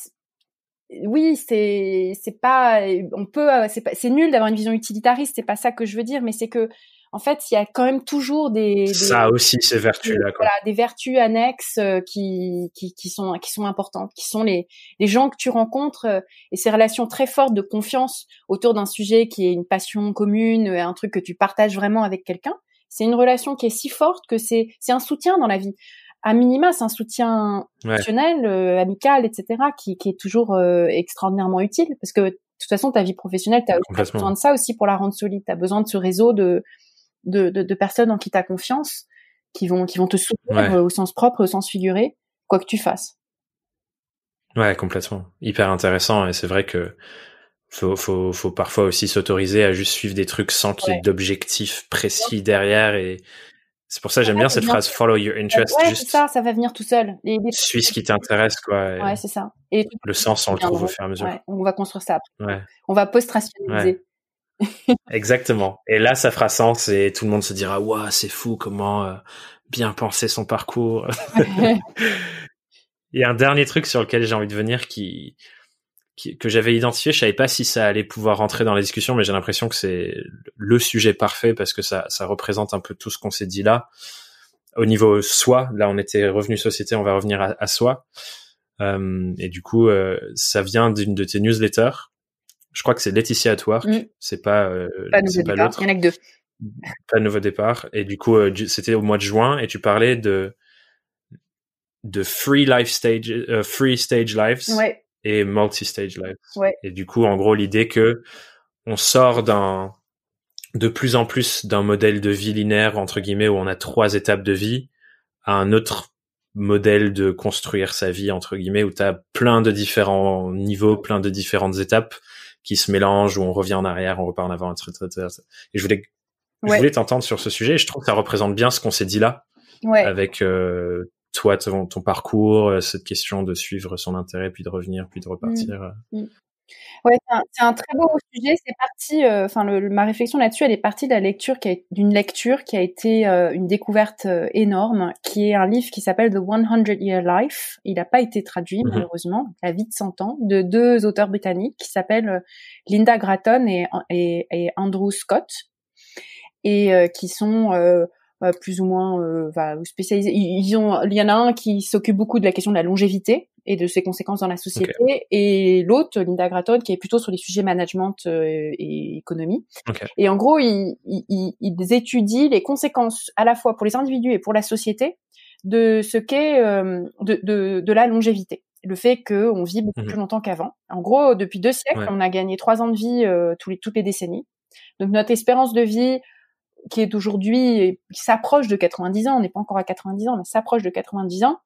oui, c'est c'est pas on peut c'est nul d'avoir une vision utilitariste, c'est pas ça que je veux dire, mais c'est que en fait, il y a quand même toujours des, ça aussi ces vertus là Voilà, des vertus annexes euh, qui, qui, qui sont qui sont importantes, qui sont les les gens que tu rencontres euh, et ces relations très fortes de confiance autour d'un sujet qui est une passion commune, un truc que tu partages vraiment avec quelqu'un. C'est une relation qui est si forte que c'est c'est un soutien dans la vie à minima, c'est un soutien émotionnel, euh, amical, etc., qui, qui est toujours euh, extraordinairement utile, parce que de toute façon, ta vie professionnelle, tu as besoin de ça aussi pour la rendre solide. Tu as besoin de ce réseau de, de, de, de personnes en qui tu as confiance, qui vont, qui vont te soutenir euh, au sens propre, au sens figuré, quoi que tu fasses. Ouais, complètement. Hyper intéressant. Et c'est vrai que faut, faut, faut parfois aussi s'autoriser à juste suivre des trucs sans qu'il y ait d'objectifs précis derrière et, c'est pour ça que j'aime bien cette phrase follow your interest. Ouais, juste ça, ça va venir tout seul. Suis ce qui t'intéresse, quoi. Ouais, c'est ça. Et le sens, on le trouve au fur et à mesure. Ouais, on va construire ça après. Ouais. On va post-rationaliser. Exactement. Et là, ça fera sens et tout le monde se dira, waouh, c'est fou, comment euh, bien penser son parcours. Il y a un dernier truc sur lequel j'ai envie de venir qui, que j'avais identifié. Je savais pas si ça allait pouvoir rentrer dans la discussion, mais j'ai l'impression que c'est le sujet parfait parce que ça, ça représente un peu tout ce qu'on s'est dit là. Au niveau soi, là on était revenu société, on va revenir à, soi. Euh, et du coup, euh, ça vient d'une de tes newsletters. Je crois que c'est Laetitia at Work. Mm. C'est pas, euh, pas l'autre. Il y en a que deux. Pas de nouveau départ. Et du coup, euh, c'était au mois de juin et tu parlais de de free life stage, euh, free stage lives. Ouais et multi-stage lives. Et du coup, en gros, l'idée que on sort d'un de plus en plus d'un modèle de vie linéaire entre guillemets où on a trois étapes de vie à un autre modèle de construire sa vie entre guillemets où tu as plein de différents niveaux, plein de différentes étapes qui se mélangent où on revient en arrière, on repart en avant, etc. Et je voulais je voulais t'entendre sur ce sujet. Et je trouve que ça représente bien ce qu'on s'est dit là, avec euh, toi, ton, ton, parcours, cette question de suivre son intérêt, puis de revenir, puis de repartir. Mmh. Mmh. Ouais, c'est un, très beau sujet. C'est parti. Euh, enfin, ma réflexion là-dessus, elle est partie de la lecture qui d'une lecture qui a été euh, une découverte euh, énorme, qui est un livre qui s'appelle The 100 Year Life. Il n'a pas été traduit mmh malheureusement. La vie de 100 ans de deux auteurs britanniques qui s'appellent Linda Gratton et, et, et, Andrew Scott et qui sont plus ou moins spécialisés. Ils ont, il y en a un qui s'occupe beaucoup de la question de la longévité et de ses conséquences dans la société, et l'autre, Linda Gratton, qui est plutôt sur les sujets management euh, et économie. Et en gros, ils, ils, ils, étudient les conséquences à la fois pour les individus et pour la société de ce qu'est euh, de, de, de, la longévité. Le fait qu'on vit beaucoup mhm. plus longtemps qu'avant. En gros, depuis deux siècles, on a gagné trois ans de vie euh, tous les, toutes les décennies. Donc notre espérance de vie, qui est aujourd'hui, qui s'approche de 90 ans, on n'est pas encore à 90 ans, mais s'approche de 90 ans,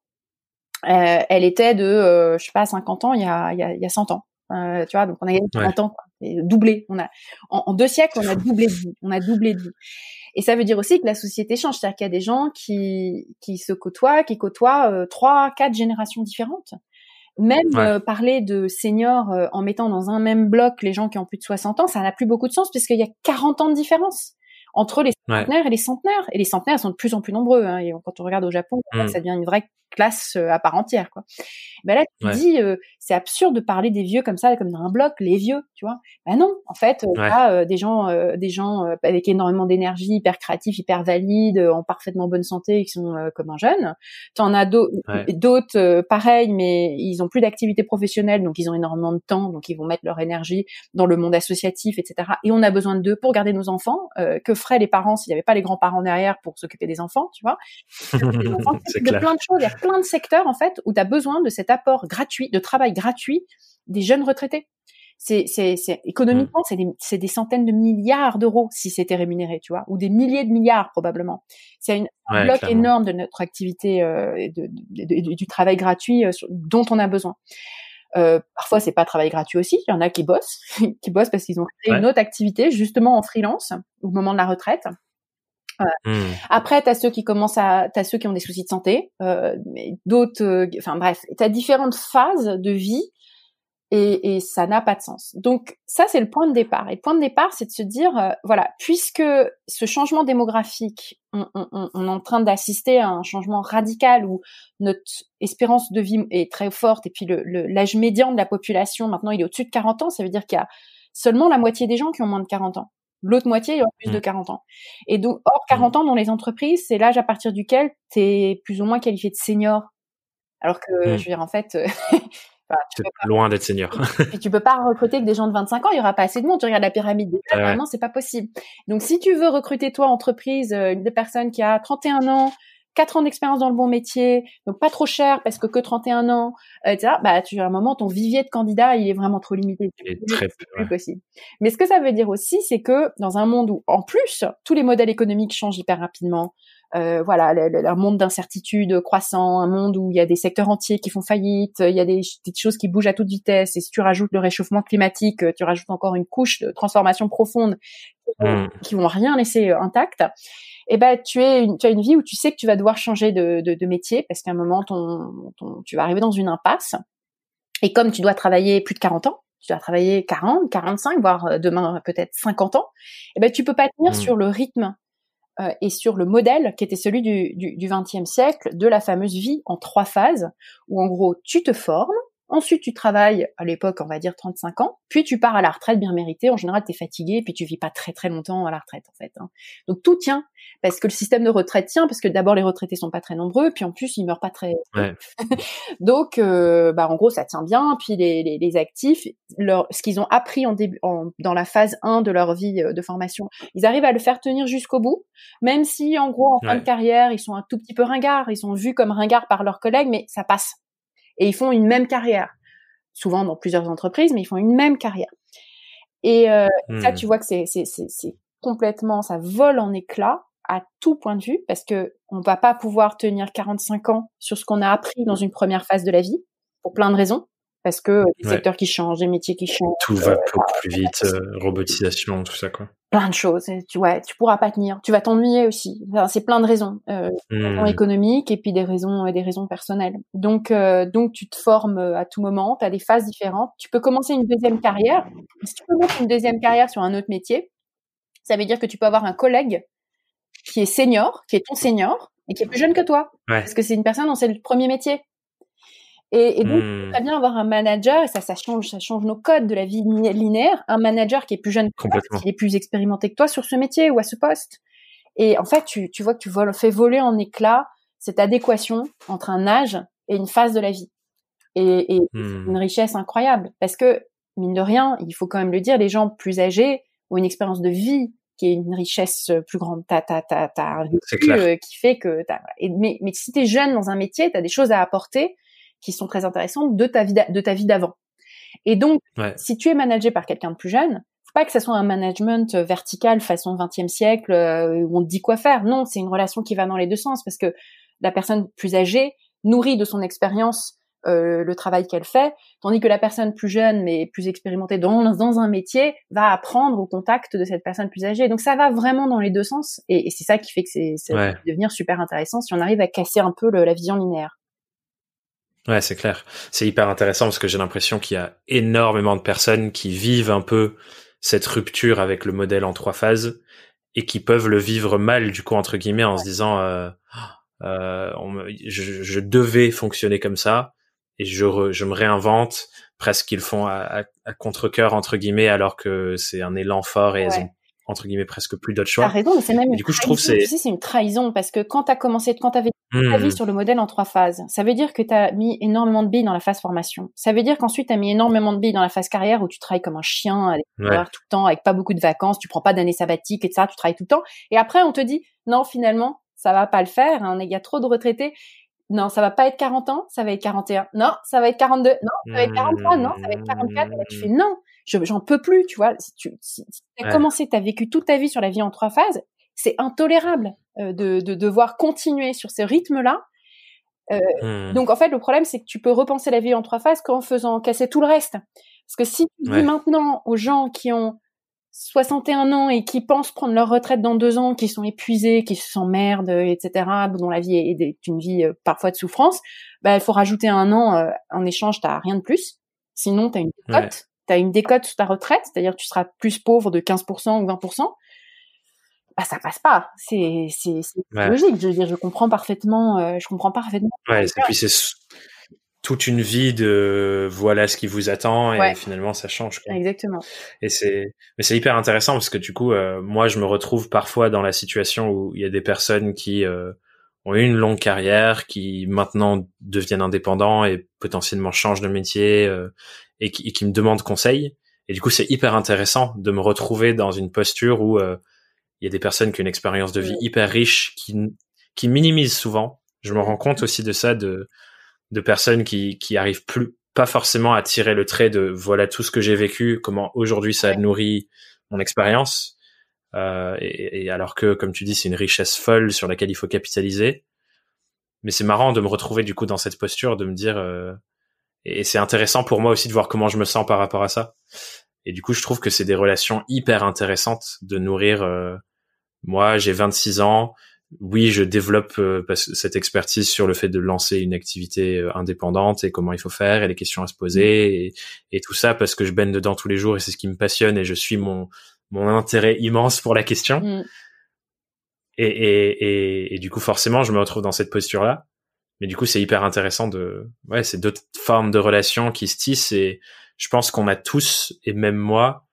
elle était de, euh, je sais pas, 50 ans il y a, il y a, il y a 100 ans. Euh, tu vois, donc on a gagné 30 ans, doublé. On a, en, deux siècles, on a doublé de vie. On a doublé de vie. Et ça veut dire aussi que la société change, c'est-à-dire qu'il y a des gens qui, qui se côtoient, qui côtoient trois, quatre générations différentes. Même parler de seniors en mettant dans un même bloc les gens qui ont plus de 60 ans, ça n'a plus beaucoup de sens puisqu'il y a 40 ans de différence entre les centenaires et les centenaires. Et les centenaires sont de plus en plus nombreux. Hein, et quand on regarde au Japon, mmh. ça devient une vraie classe euh, à part entière. Quoi. Ben là, tu dis, euh, c'est absurde de parler des vieux comme ça, comme dans un bloc, les vieux, tu vois. Ben non, en fait, euh, euh des gens, des gens avec énormément d'énergie, hyper créatifs, hyper valides, en parfaitement bonne santé, qui sont comme un jeune. T'en as d'autres, pareils, mais ils ont plus d'activité professionnelle, donc ils ont énormément de temps, donc ils vont mettre leur énergie dans le monde associatif, etc. Et on a besoin d'eux pour garder nos enfants. que feraient les parents s'il n'y avait pas les grands-parents derrière pour s'occuper des enfants, tu vois C'est de plein de choses, il y a plein de secteurs en fait où tu as besoin de cet apport gratuit, de travail gratuit des jeunes retraités. C'est, c'est, c'est économiquement, c'est des, c'est des centaines de milliards d'euros si c'était rémunéré, tu vois, ou des milliers de milliards probablement. C'est un bloc énorme de notre activité euh, de, du travail gratuit euh, dont on a besoin. Euh, parfois, c'est pas travail gratuit aussi. Il y en a qui bossent, qui bossent parce qu'ils ont créé une autre activité justement en freelance au moment de la retraite. Mmh. Après, tu as ceux qui commencent à, t'as ceux qui ont des soucis de santé, euh, d'autres, euh, enfin bref, tu as différentes phases de vie et, et ça n'a pas de sens. Donc ça, c'est le point de départ. Et le point de départ, c'est de se dire, euh, voilà, puisque ce changement démographique, on, on, on est en train d'assister à un changement radical où notre espérance de vie est très forte et puis l'âge le, l'âge médian de la population, maintenant, il est au-dessus de 40 ans, ça veut dire qu'il y a seulement la moitié des gens qui ont moins de 40 ans. L'autre moitié, il y aura plus de 40 mmh. ans. Et donc, hors 40 mmh. ans dans les entreprises, c'est l'âge à partir duquel tu es plus ou moins qualifié de senior. Alors que, mmh. je veux dire, en fait, tu loin d'être senior. et tu peux pas recruter que des gens de 25 ans, il y aura pas assez de monde. Tu regardes la pyramide des vraiment, c'est pas possible. Donc, si tu veux recruter toi, entreprise, euh, une personne qui a 31 ans, 4 ans d'expérience dans le bon métier, donc pas trop cher parce que que 31 ans, etc. Bah, tu as un moment, ton vivier de candidats, il est vraiment trop limité. Il est très plus possible. Mais ce que ça veut dire aussi, c'est que dans un monde où, en plus, tous les modèles économiques changent hyper rapidement, euh, voilà, un monde d'incertitude croissant, un monde où il y a des secteurs entiers qui font faillite, il y a des, des, choses qui bougent à toute vitesse, et si tu rajoutes le réchauffement climatique, tu rajoutes encore une couche de transformation profonde mmh. qui vont rien laisser euh, intact eh ben tu es une, tu as une vie où tu sais que tu vas devoir changer de, de, de métier parce qu'à un moment ton, ton, tu vas arriver dans une impasse et comme tu dois travailler plus de 40 ans, tu dois travailler 40, 45, voire euh, demain peut-être 50 ans, eh ben tu peux pas tenir mmh. sur le rythme euh, et sur le modèle qui était celui du, du, du 20e siècle de la fameuse vie en trois phases où en gros tu te formes, Ensuite, tu travailles à l'époque, on va dire 35 ans, puis tu pars à la retraite bien méritée. En général, tu es fatigué, puis tu vis pas très très longtemps à la retraite en fait. Hein. Donc tout tient parce que le système de retraite tient parce que d'abord les retraités sont pas très nombreux, puis en plus ils meurent pas très. Ouais. Donc euh, bah en gros ça tient bien. Puis les, les, les actifs, leur, ce qu'ils ont appris en début, en, dans la phase 1 de leur vie euh, de formation, ils arrivent à le faire tenir jusqu'au bout, même si en gros en fin de carrière ils sont un tout petit peu ringards, ils sont vus comme ringards par leurs collègues, mais ça passe et ils font une même carrière. Souvent dans plusieurs entreprises, mais ils font une même carrière. Et euh, ça, hmm. tu vois que c'est, complètement, ça vole en éclats à tout point de vue, parce que on va pas pouvoir tenir 45 ans sur ce qu'on a appris dans une première phase de la vie, pour plein de raisons, parce que des secteurs qui changent, des métiers qui changent. Tout va euh, beaucoup plus vite, euh, robotisation, tout ça, quoi. Plein de choses. Tu ouais, tu pourras pas tenir. Tu vas t'ennuyer aussi. c'est plein de raisons, euh, raisons mmh. économiques et puis des raisons des raisons personnelles. Donc donc tu te formes à tout moment. Tu as des phases différentes. Tu peux commencer une deuxième carrière. Si tu commences une deuxième carrière sur un autre métier, ça veut dire que tu peux avoir un collègue qui est senior, qui est ton senior et qui est plus jeune que toi, parce que c'est une personne dont c'est le premier métier. Et, et donc, mmh. très bien avoir un manager, et ça, ça change, ça change nos codes de la vie linéaire, un manager qui est plus jeune que toi, qui est plus expérimenté que toi sur ce métier ou à ce poste. Et en fait, tu, tu vois que tu voles, fais voler en éclats cette adéquation entre un âge et une phase de la vie. Et, et mmh. une richesse incroyable, parce que, mine de rien, il faut quand même le dire, les gens plus âgés ont une expérience de vie qui est une richesse plus grande. T'as, t'as, t'as, t'as un vécu euh, qui fait que t'as, mais, mais si t'es jeune dans un métier, t'as des choses à apporter qui sont très intéressantes de ta vie de ta vie d'avant. Et donc, si tu es managé par quelqu'un de plus jeune, faut pas que ça soit un management euh, vertical façon 20e siècle euh, où on te dit quoi faire. Non, c'est une relation qui va dans les deux sens parce que la personne plus âgée nourrit de son expérience euh, le travail qu'elle fait, tandis que la personne plus jeune mais plus expérimentée dans, dans un métier va apprendre au contact de cette personne plus âgée. Donc ça va vraiment dans les deux sens et, et c'est ça qui fait que c'est ça devenir super intéressant si on arrive à casser un peu le, la vision linéaire. Ouais, c'est clair. C'est hyper intéressant parce que j'ai l'impression qu'il y a énormément de personnes qui vivent un peu cette rupture avec le modèle en trois phases et qui peuvent le vivre mal du coup entre guillemets en se disant euh, euh, je, je, devais fonctionner comme ça et je, je me réinvente presque qu'ils font à, à, contre cœur entre guillemets alors que c'est un élan fort et elles ont entre guillemets presque plus d'autres choix. T'as raison, c'est même. du coup, je trouve c'est. c'est une trahison parce que quand t'as commencé, quand t'avais ta vie mmh. sur le modèle en trois phases, ça veut dire que t'as mis énormément de billes dans la phase formation. Ça veut dire qu'ensuite t'as mis énormément de billes dans la phase carrière où tu travailles comme un chien, avec tout le temps, avec pas beaucoup de vacances, tu prends pas d'années sabbatiques et ça, tu travailles tout le temps. Et après, on te dit non, finalement, ça va pas le faire. Hein, il y a trop de retraités. Non, ça va pas être 40 ans, ça va être 41. Non, ça va être 42. Non, ça va être 43. Non, ça va être 44. Et là, tu fais non j'en peux plus, tu vois. Si tu si, as commencé, tu as vécu toute ta vie sur la vie en trois phases, c'est intolérable euh, de, de devoir continuer sur ce rythme-là. Euh, mmh. Donc en fait, le problème, c'est que tu peux repenser la vie en trois phases qu'en faisant casser tout le reste. Parce que si tu dis maintenant aux gens qui ont 61 ans et qui pensent prendre leur retraite dans deux ans, qui sont épuisés, qui se sentent etc., dont la vie est, une vie euh, parfois de souffrance, bah, il faut rajouter un an en échange, t'as rien de plus. Sinon, tu as une cote tu as une décote sur ta retraite, c'est-à-dire que tu seras plus pauvre de 15% ou 20%, bah ça passe pas. C'est c'est logique. Je veux dire, je comprends parfaitement. Euh, je comprends parfaitement. Ouais. Et puis c'est toute une vie de voilà ce qui vous attend et finalement ça change. Quoi. Exactement. Et c'est mais c'est hyper intéressant parce que du coup euh, moi je me retrouve parfois dans la situation où il y a des personnes qui euh, ont eu une longue carrière, qui maintenant deviennent indépendants et potentiellement changent de métier et qui, qui me demandent conseil. Et du coup, c'est hyper intéressant de me retrouver dans une posture où euh, il y a des personnes qui ont une expérience de vie hyper riche, qui, qui minimisent souvent. Je me rends compte aussi de ça, de, de personnes qui, qui arrivent plus, pas forcément à tirer le trait de voilà tout ce que j'ai vécu, comment aujourd'hui ça nourrit mon expérience. Euh, et, et, alors que, comme tu dis, c'est une richesse folle sur laquelle il faut capitaliser. Mais c'est marrant de me retrouver du coup dans cette posture, de me dire, euh, et c'est intéressant pour moi aussi de voir comment je me sens par rapport à ça. Et du coup, je trouve que c'est des relations hyper intéressantes de nourrir. Euh, moi, j'ai 26 ans. Oui, je développe euh, cette expertise sur le fait de lancer une activité euh, indépendante et comment il faut faire et les questions à se poser et, et tout ça parce que je baigne dedans tous les jours et c'est ce qui me passionne et je suis mon mon intérêt immense pour la question. Mm. Et, et, et, et, du coup, forcément, je me retrouve dans cette posture-là. Mais du coup, c'est hyper intéressant de, ouais, c'est d'autres formes de relations qui se tissent et je pense qu'on a tous, et même moi,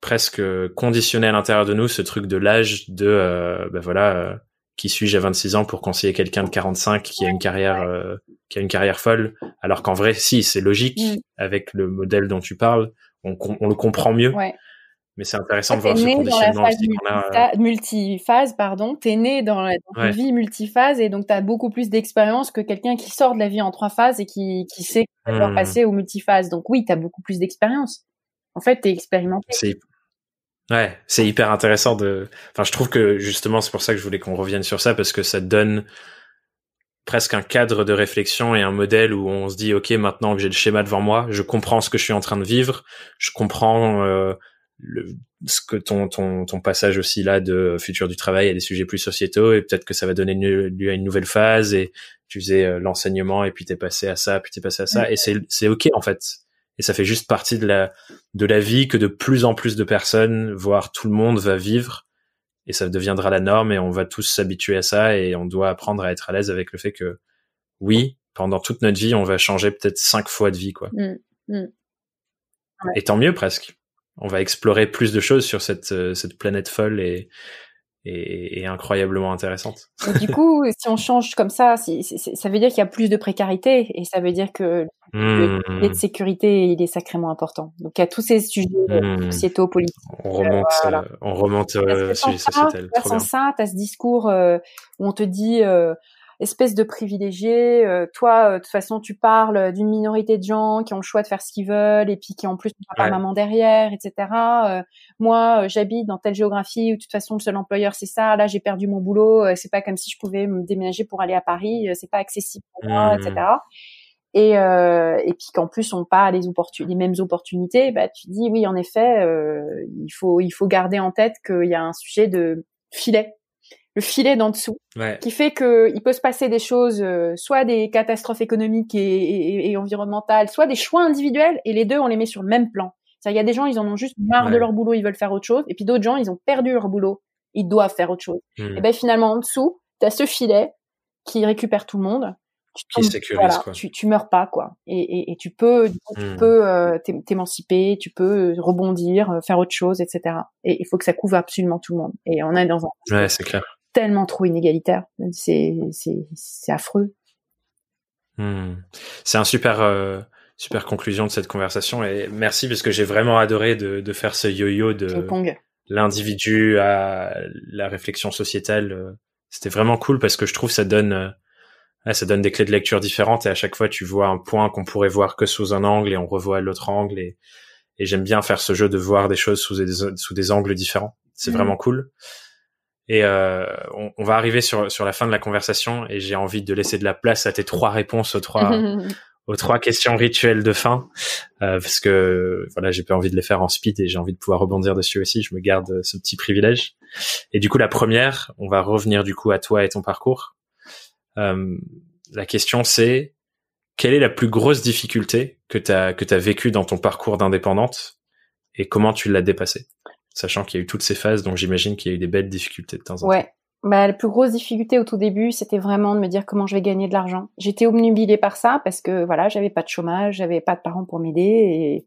presque conditionné à l'intérieur de nous ce truc de l'âge de, euh, ben voilà, euh, qui suis-je à 26 ans pour conseiller quelqu'un de 45 qui a une carrière, euh, qui a une carrière folle, alors qu'en vrai, si, c'est logique mm. avec le modèle dont tu parles, on, on le comprend mieux. Ouais. Mais c'est intéressant de voir ce conditionnement aussi qu'on a. Multiphase, pardon. T'es né dans, la, une vie multiphase et donc t'as beaucoup plus d'expérience que quelqu'un qui sort de la vie en trois phases et qui, qui sait mmh. passer au multiphase. Donc oui, t'as beaucoup plus d'expérience. En fait, t'es expérimenté. Ouais, c'est hyper intéressant de. Enfin, je trouve que justement, c'est pour ça que je voulais qu'on revienne sur ça parce que ça donne presque un cadre de réflexion et un modèle où on se dit ok maintenant que j'ai le schéma devant moi je comprends ce que je suis en train de vivre je comprends euh, le, ce que ton, ton, ton passage aussi là de futur du travail à des sujets plus sociétaux et peut-être que ça va donner lieu à une nouvelle phase et tu faisais euh, l'enseignement et puis t'es passé à ça puis t'es passé à ça et c'est c'est ok en fait. Et ça fait juste partie de la de la vie que de plus en plus de personnes voire tout le monde va vivre et ça deviendra la norme et on va tous s'habituer à ça et on doit apprendre à être à l'aise avec le fait que oui pendant toute notre vie on va changer peut-être cinq fois de vie quoi. Mmh, mmh. et tant mieux presque on va explorer plus de choses sur cette, euh, cette planète folle et, et, incroyablement intéressante. du coup, si on change comme ça, ça veut dire qu'il y a plus de précarité et ça veut dire que le filet de mmh. sécurité il est sacrément important. Donc il y a tous ces sujets mmh. sociétaux, politiques. On remonte, euh, on remonte euh, sujet sociétal. Sans ça, tu as ce discours où on te dit espèce de privilégié. Euh, toi, euh, de toute façon, tu parles d'une minorité de gens qui ont le choix de faire ce qu'ils veulent et puis qui en plus n'ont pas maman derrière, etc. Euh, moi, j'habite dans telle géographie où de toute façon le seul employeur c'est ça. Là, j'ai perdu mon boulot. c'est pas comme si je pouvais me déménager pour aller à Paris. c'est pas accessible pour moi, etc. Mmh. Et, et puis qu'en plus on pas les, les mêmes opportunités, bah tu dis oui en effet il faut il faut garder en tête qu'il y a un sujet de filet le filet d'en dessous, qui fait que il peut se passer des choses, euh, soit des catastrophes économiques et, environnementales, soit des choix individuels, et les deux on les met sur le même plan. Il y a des gens, ils en ont juste marre de leur boulot, ils veulent faire autre chose, et puis d'autres gens, ils ont perdu leur boulot, ils doivent faire autre chose. Hmm. Et ben finalement en dessous, tu as ce filet qui récupère tout le monde. Tu qui sécurise quoi. Tu, tu meurs pas quoi, et, tu peux, tu hmm. peux euh, t'émanciper, tu peux rebondir, euh, faire autre chose, etc. Et il faut que ça couvre absolument tout le monde. Et on est dans un. Ouais, c'est clair tellement trop inégalitaire. C'est c'est affreux. Hmm. C'est un super euh, super conclusion de cette conversation et merci parce que j'ai vraiment adoré de, de faire ce yo-yo de l'individu à la réflexion sociétale. C'était vraiment cool parce que je trouve ça donne euh, ça donne des clés de lecture différentes et à chaque fois tu vois un point qu'on pourrait voir que sous un angle et on revoit l'autre angle et, et j'aime bien faire ce jeu de voir des choses sous des, sous des angles différents. C'est mmh. vraiment cool. Et euh, on, on, va arriver sur, sur la fin de la conversation et j'ai envie de laisser de la place à tes trois réponses aux trois aux trois questions rituelles de fin euh, parce que voilà j'ai pas envie de les faire en speed et j'ai envie de pouvoir rebondir dessus aussi. Je me garde ce petit privilège. Et du coup la première, on va revenir du coup à toi et ton parcours. Euh, la question c'est quelle est la plus grosse difficulté que tu as que tu as vécu dans ton parcours d'indépendante et comment tu l'as dépassée? Sachant qu'il y a eu toutes ces phases, donc j'imagine qu'il y a eu des belles difficultés de temps en temps. Ouais. Bah, la plus grosse difficulté au tout début, c'était vraiment de me dire comment je vais gagner de l'argent. J'étais obnubilée par ça parce que voilà, j'avais pas de chômage, j'avais pas de parents pour m'aider et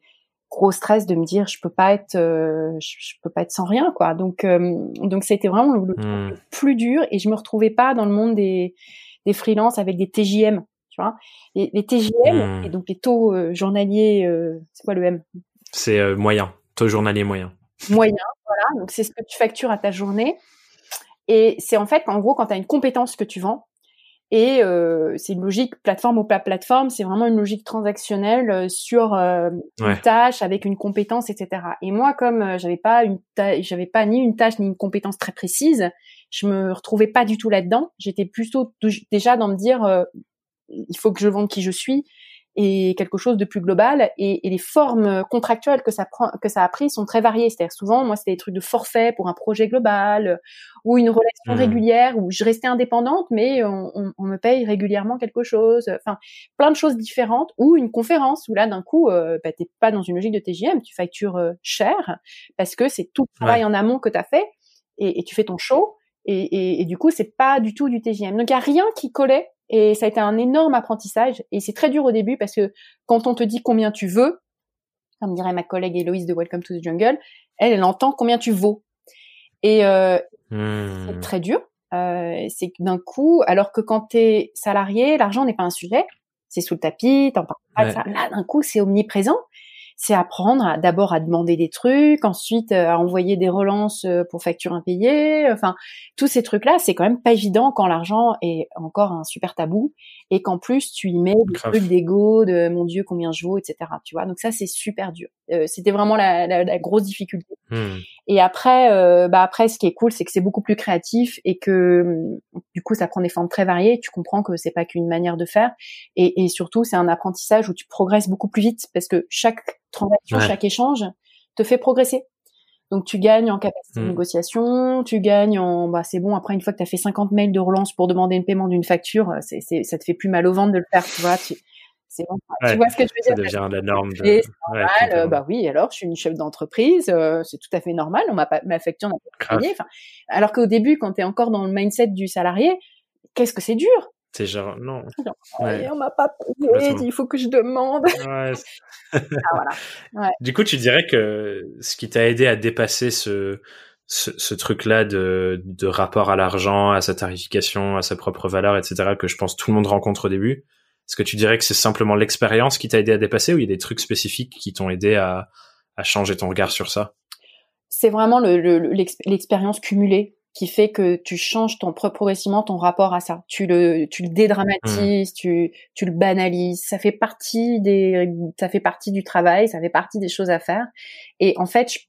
gros stress de me dire je peux pas être euh, je, peux pas être sans rien quoi. Donc euh, donc c'était vraiment le, hmm. plus dur et je me retrouvais pas dans le monde des des freelances avec des TJM, tu vois. Les, les TJM hmm. et donc les taux euh, journaliers c'est quoi le M? C'est moyen, taux journalier moyen moyen. Voilà, donc c'est ce que tu factures à ta journée. Et c'est en fait, en gros, quand tu as une compétence que tu vends, et euh, c'est une logique plateforme ou pas plateforme, c'est vraiment une logique transactionnelle euh, sur euh, une tâche avec une compétence, etc. Et moi, comme euh, j'avais pas une j'avais pas ni une tâche ni une compétence très précise, je me retrouvais pas du tout là-dedans. J'étais plutôt déjà dans me dire il faut que je vende qui je suis et quelque chose de plus global. Et, et, les formes contractuelles que ça prend, que ça a pris sont très variées. C'est-à-dire souvent, moi, c'était des trucs de forfait pour un projet global ou une relation mmh. régulière où je restais indépendante, mais on, on, on, me paye régulièrement quelque chose. Enfin, plein de choses différentes. Ou une conférence où là, d'un coup, euh, bah, t'es pas dans une logique de TGM, tu factures euh, cher parce que c'est tout le travail en amont que tu as fait et, et, tu fais ton show. Et, et, et du coup, c'est pas du tout du TGM. Donc, il y a rien qui collait et ça a été un énorme apprentissage. Et c'est très dur au début parce que quand on te dit combien tu veux, comme dirait ma collègue Héloïse de Welcome to the Jungle, elle, elle entend combien tu vaux. Et euh, hmm. c'est très dur. Euh, c'est d'un coup, alors que quand tu es salarié, l'argent n'est pas un sujet, c'est sous le tapis, t'en parles pas de ça. Là, d'un coup, c'est omniprésent c'est apprendre d'abord à demander des trucs, ensuite euh, à envoyer des relances euh, pour factures impayées. Enfin, tous ces trucs-là, c'est quand même pas évident quand l'argent est encore un super tabou et qu'en plus tu y mets des trucs d'ego, de mon Dieu combien je vaux, etc. Tu vois, donc ça c'est super dur. Euh, c'était vraiment la, la, la, grosse difficulté. Hmm. Et après, euh, bah après, ce qui est cool, c'est que c'est beaucoup plus créatif et que du coup ça prend des formes très variées. Tu comprends que c'est pas qu'une manière de faire et, et surtout c'est un apprentissage où tu progresses beaucoup plus vite parce que chaque transaction, chaque échange te fait progresser. Donc tu gagnes en capacité de mmh. négociation, tu gagnes en bah c'est bon après une fois que tu as fait 50 mails de relance pour demander un paiement d'une facture, euh, c'est c'est ça te fait plus mal au ventre de le faire, tu vois, tu c'est bon. tu vois ce que je veux dire? Ça devient la norme. De... Et normal, euh, bah oui, alors je suis une chef d'entreprise, euh, c'est tout à fait normal, on m'a pas ma facture n'a pas payé. Alors qu'au début quand tu es encore dans le mindset du salarié, qu'est-ce que c'est dur? C'est genre, non. ouais. on m'a pas payé, il faut que je demande. Ouais. ah, voilà. Du coup, tu dirais que ce qui t'a aidé à dépasser ce, ce, ce truc-là de, de rapport à l'argent, à sa tarification, à sa propre valeur, etc., que je pense tout le monde rencontre au début, est-ce que tu dirais que c'est simplement l'expérience qui t'a aidé à dépasser ou il y a des trucs spécifiques qui t'ont aidé à, à changer ton regard sur ça? C'est vraiment l'expérience le, cumulée qui fait que tu changes ton progressivement ton rapport à ça. Tu le, tu le dédramatises, mmh. tu, tu le banalises. Ça fait partie des, ça fait partie du travail, ça fait partie des choses à faire. Et en fait, je,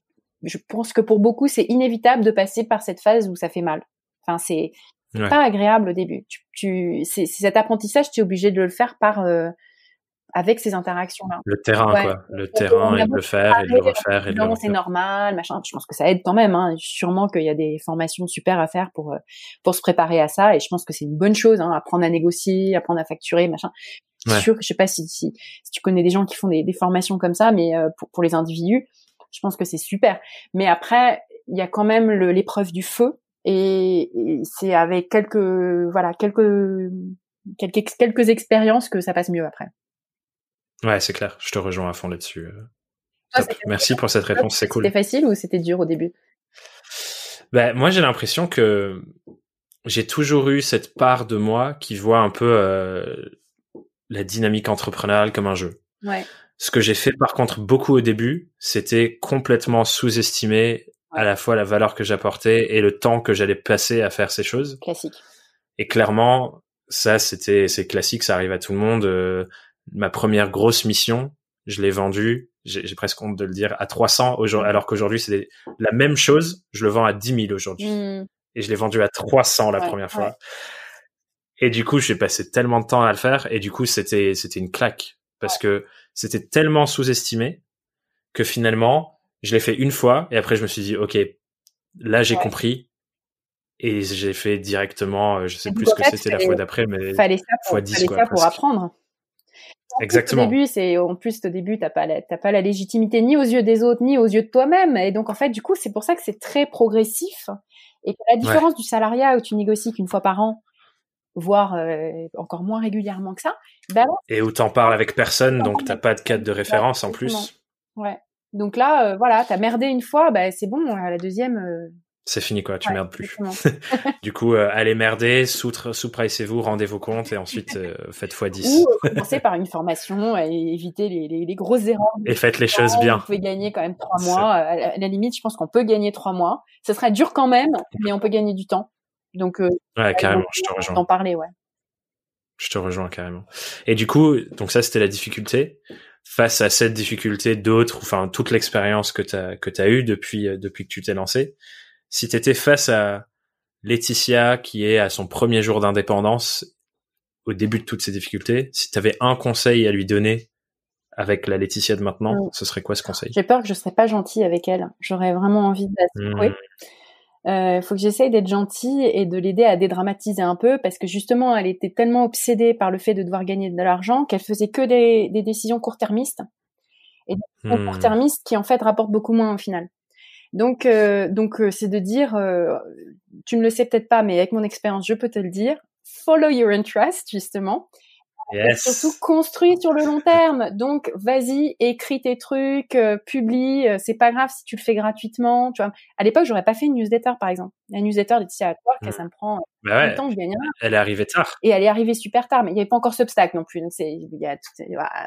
je pense que pour beaucoup, c'est inévitable de passer par cette phase où ça fait mal. Enfin, c'est pas agréable au début. Tu, tu c'est cet apprentissage, tu es obligé de le faire par euh, avec ces interactions-là. Le terrain, quoi. Le terrain, et le faire, et le refaire, et Non, c'est normal, machin. Je pense que ça aide quand même. Hein. Sûrement qu'il y a des formations super à faire pour euh, pour se préparer à ça. Et je pense que c'est une bonne chose, hein, apprendre à négocier, apprendre à facturer, machin. Je suis sûr je sais pas si, si, si tu connais des gens qui font des, des formations comme ça, mais euh, pour pour les individus, je pense que c'est super. Mais après, il y a quand même l'épreuve du feu, et, et c'est avec quelques voilà quelques quelques quelques expériences que ça passe mieux après. Ouais, c'est clair. Je te rejoins à fond là-dessus. Euh. Ah, Merci pour cette réponse, c'est cool. C'était facile ou c'était dur au début? Ben, Moi, j'ai l'impression que j'ai toujours eu cette part de moi qui voit un peu euh, la dynamique entrepreneuriale comme un jeu. Ouais. Ce que j'ai fait par contre beaucoup au début, c'était complètement sous-estimer à la fois la valeur que j'apportais et le temps que j'allais passer à faire ces choses. Classique. Et clairement, ça c'était c'est classique, ça arrive à tout le monde. Euh, ma première grosse mission, je l'ai vendue, j'ai presque honte de le dire, à 300 aujourd'hui, alors qu'aujourd'hui c'est la même chose, je le vends à 10 000 aujourd'hui. Hmm. Et je l'ai vendu à 300 la première fois. Et du coup, j'ai passé tellement de temps à le faire, et du coup, c'était c'était une claque parce que c'était tellement sous-estimé que finalement, je l'ai fait une fois, et après je me suis dit, ok, là j'ai compris, et j'ai fait directement, euh, je sais plus ce que c'était la fois d'après, mais fallait ça pour, fois 10, fallait ça pour apprendre. Exactement. Au début, c'est en plus au début, t'as pas la, t'as pas la légitimité ni aux yeux des autres ni aux yeux de toi-même, et donc en fait, du coup, c'est pour ça que c'est très progressif. Et que la différence du salariat où tu négocies qu'une fois par an, voire euh, encore moins régulièrement que ça, bah et où t'en parles avec personne, donc t'as pas de cadre de référence en plus. Ouais. Donc là, euh, voilà, t'as merdé une fois, bah c'est bon. À la deuxième, euh, c'est fini quoi, tu merdes plus. du coup, euh, allez merder, sous-pricez-vous, rendez vos comptes et ensuite euh, faites x10. Ou euh, commencez par une formation et évitez les, les, les grosses erreurs. Et faites les choses bien. Vous pouvez gagner quand même trois mois. À la, limite, je pense qu'on peut gagner trois mois. Ce serait dur quand même, mais on peut gagner du temps. Donc, euh, ouais, carrément, je te rejoins. D'en parler, ouais. Je te rejoins carrément. Et du coup, donc ça, c'était la difficulté. Face à cette difficulté, d'autres, enfin toute l'expérience que tu as que as eu depuis depuis que tu t'es lancé, si tu étais face à Laetitia qui est à son premier jour d'indépendance au début de toutes ces difficultés, si tu avais un conseil à lui donner avec la Laetitia de maintenant, mm. ce serait quoi ce conseil? J'ai peur que je serais pas gentille avec elle. J'aurais vraiment envie de la mm. Euh, faut que j'essaye d'être gentille et de l'aider à dédramatiser un peu parce que justement elle était tellement obsédée par le fait de devoir gagner de l'argent qu'elle faisait que des, décisions court-termistes et des décisions mm. court-termistes qui en fait rapportent beaucoup moins au final. Donc, euh, donc euh, c'est de dire, euh, tu ne le sais peut-être pas, mais avec mon expérience, je peux te le dire. Follow your interest, justement. Yes. surtout construis sur le long terme. Donc vas-y, écris tes trucs, publie. c'est pas grave si tu le fais gratuitement. Tu vois, à l'époque, j'aurais pas fait une newsletter, par exemple. La newsletter Laetitia à toi, ça me prend bah ouais. temps, je gagne Elle est arrivée tard. Et elle est arrivée super tard, mais il n'y avait pas encore ce obstacle non plus. Donc c'est, y a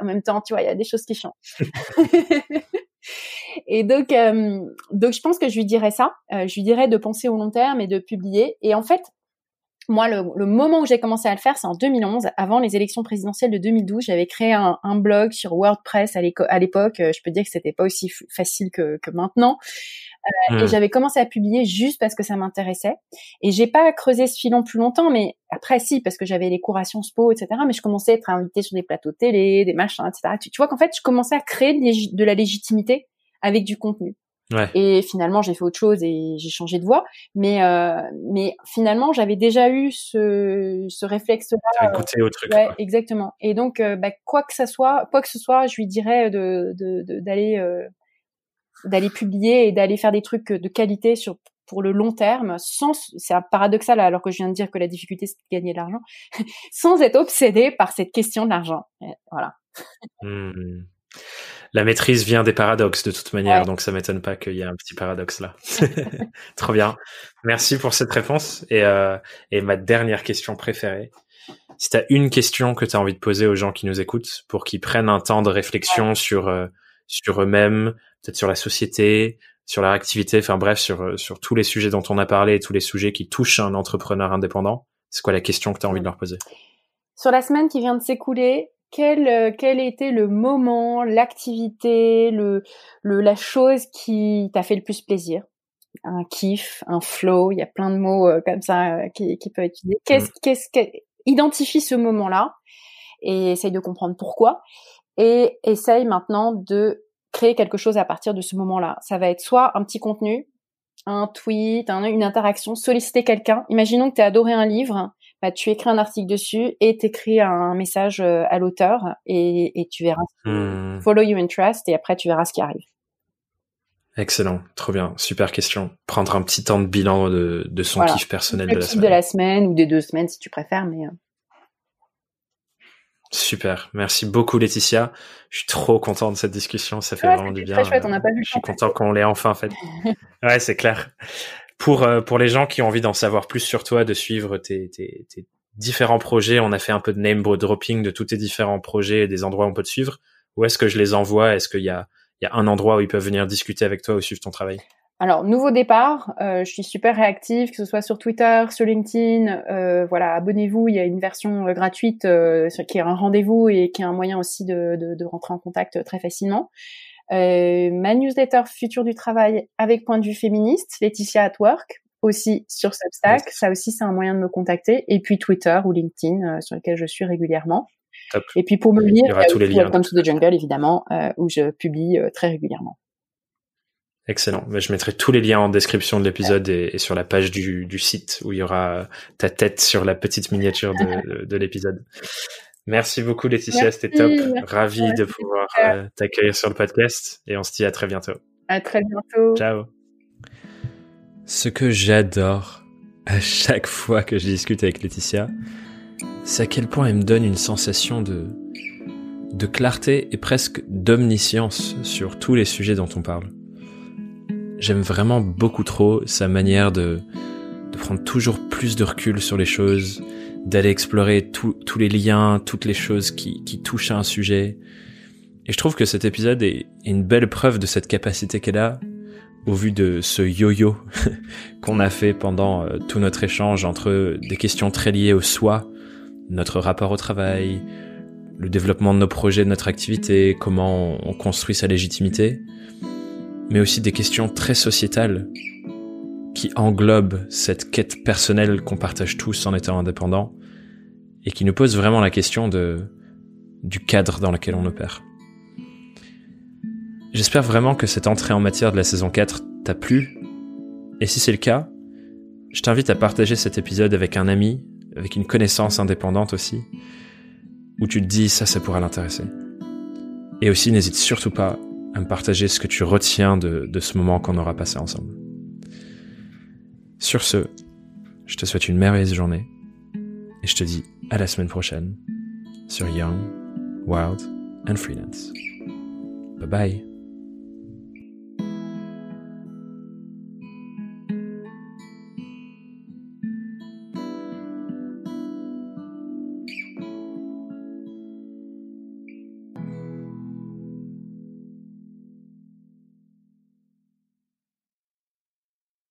en même temps, tu vois, il y a des choses qui changent. Et donc, euh, donc je pense que je lui dirais ça. Euh, je lui dirais de penser au long terme et de publier. Et en fait, moi, le, le moment où j'ai commencé à le faire, c'est en 2011, avant les élections présidentielles de 2012. J'avais créé un, un, blog sur WordPress à l'époque. Je peux dire que c'était pas aussi facile que, que maintenant. Euh, Et hmm. j'avais commencé à publier juste parce que ça m'intéressait. Et j'ai pas creusé ce filon plus longtemps, mais après si, parce que j'avais les cours à Sciences Po, etc. Mais je commençais à être invitée sur des plateaux télé, des machins, etc. Tu, tu vois qu'en fait, je commençais à créer de la légitimité avec du contenu. Et finalement, j'ai fait autre chose et j'ai changé de voie. Mais, euh, mais finalement, j'avais déjà eu ce, ce réflexe-là. goûté au truc. Ouais, exactement. Et donc, euh, bah, quoi que ça soit, quoi que ce soit, je lui dirais de d'aller euh, d'aller publier et d'aller faire des trucs de qualité sur pour le long terme, sans c'est un paradoxal alors que je viens de dire que la difficulté c'est de gagner de l'argent, sans être obsédé par cette question de l'argent. Voilà. Mmh la maîtrise vient des paradoxes de toute manière, donc ça m'étonne pas qu'il y ait un petit paradoxe là. Trop bien. Merci pour cette réponse. Et, euh, et ma dernière question préférée, si tu as une question que tu as envie de poser aux gens qui nous écoutent pour qu'ils prennent un temps de réflexion sur euh, sur eux-mêmes, peut-être sur la société, sur leur activité, enfin bref, sur euh, sur tous les sujets dont on a parlé et tous les sujets qui touchent un entrepreneur indépendant, c'est quoi la question que tu as envie de leur poser? Sur la semaine qui vient de s'écouler, quel, euh, quel était le moment, l'activité, le, le, la chose qui t'a fait le plus plaisir? Un kiff, un flow, il y a plein de mots euh, comme ça euh, qui, qui peuvent être utilisés. Qu'est-ce, mm. qu'est-ce que, identifie ce moment-là et essaye de comprendre pourquoi et essaye maintenant de créer quelque chose à partir de ce moment-là. Ça va être soit un petit contenu, un tweet, une interaction, solliciter quelqu'un. Imaginons que tu as adoré un livre bah, tu écris un article dessus et t'écris un message euh, à l'auteur et, et, tu verras. Hmm. Follow your interest et après tu verras ce qui arrive. Excellent, trop bien, super question. Prendre un petit temps de bilan de, de son kiff personnel de la semaine. de la semaine ou des deux semaines si tu préfères, mais. Euh. Super, merci beaucoup Laetitia. Je suis trop content de cette discussion, ça fait vraiment du bien. Très chouette, on n'a pas vu. Je suis content qu'on l'ait enfin fait. ouais, c'est clair. Pour, euh, pour les gens qui ont envie d'en savoir plus sur toi, de suivre tes, tes, différents projets, on a fait un peu de name dropping de tous tes différents projets et des endroits où on peut te suivre. Où est-ce que je les envoie? Est-ce qu'il y a, il y a un endroit où ils peuvent venir discuter avec toi ou suivre ton travail? Alors, nouveau départ, euh, je suis super réactive, que ce soit sur Twitter, sur LinkedIn. Euh, voilà, abonnez-vous, il y a une version euh, gratuite qui est un rendez-vous et qui est un moyen aussi de, de rentrer en contact très facilement. Euh, ma newsletter Futur du travail avec point de vue féministe, Laetitia at Work, aussi sur Substack. Ça aussi, c'est un moyen de me contacter. Et puis Twitter ou LinkedIn, euh, sur lequel je suis régulièrement. Et puis pour me lire, il y aura tous les liens. Welcome to the Jungle, évidemment, euh, où je publie très régulièrement. Excellent. Je mettrai tous les liens en description de l'épisode et, sur la page du, du, site où il y aura ta tête sur la petite miniature de, de l'épisode. Merci beaucoup Laetitia, c'était top. Ravi de pouvoir euh, t'accueillir sur le podcast et on se dit à très bientôt. À très bientôt. Ciao. Ce que j'adore à chaque fois que je discute avec Laetitia, c'est à quel point elle me donne une sensation de, de clarté et presque d'omniscience sur tous les sujets dont on parle. J'aime vraiment beaucoup trop sa manière de, de prendre toujours plus de recul sur les choses, d'aller explorer tous les liens, toutes les choses qui, touchent à un sujet. Et je trouve que cet épisode est, une belle preuve de cette capacité qu'elle a au vu de ce yo-yo qu'on a fait pendant euh, tout notre échange entre des questions très liées au soi, notre rapport au travail, le développement de nos projets, de notre activité, comment on construit sa légitimité, mais aussi des questions très sociétales qui englobe cette quête personnelle qu'on partage tous en étant indépendants et qui nous pose vraiment la question de du cadre dans lequel on opère. J'espère vraiment que cette entrée en matière de la saison 4 t'a plu et si c'est le cas, je t'invite à partager cet épisode avec un ami, avec une connaissance indépendante aussi, où tu te dis ça, ça pourrait l'intéresser. Et aussi, n'hésite surtout pas à me partager ce que tu retiens de, de ce moment qu'on aura passé ensemble. Sur ce, je te souhaite une merveilleuse journée et je te dis à la semaine prochaine sur Young, Wild and Freelance. Bye bye.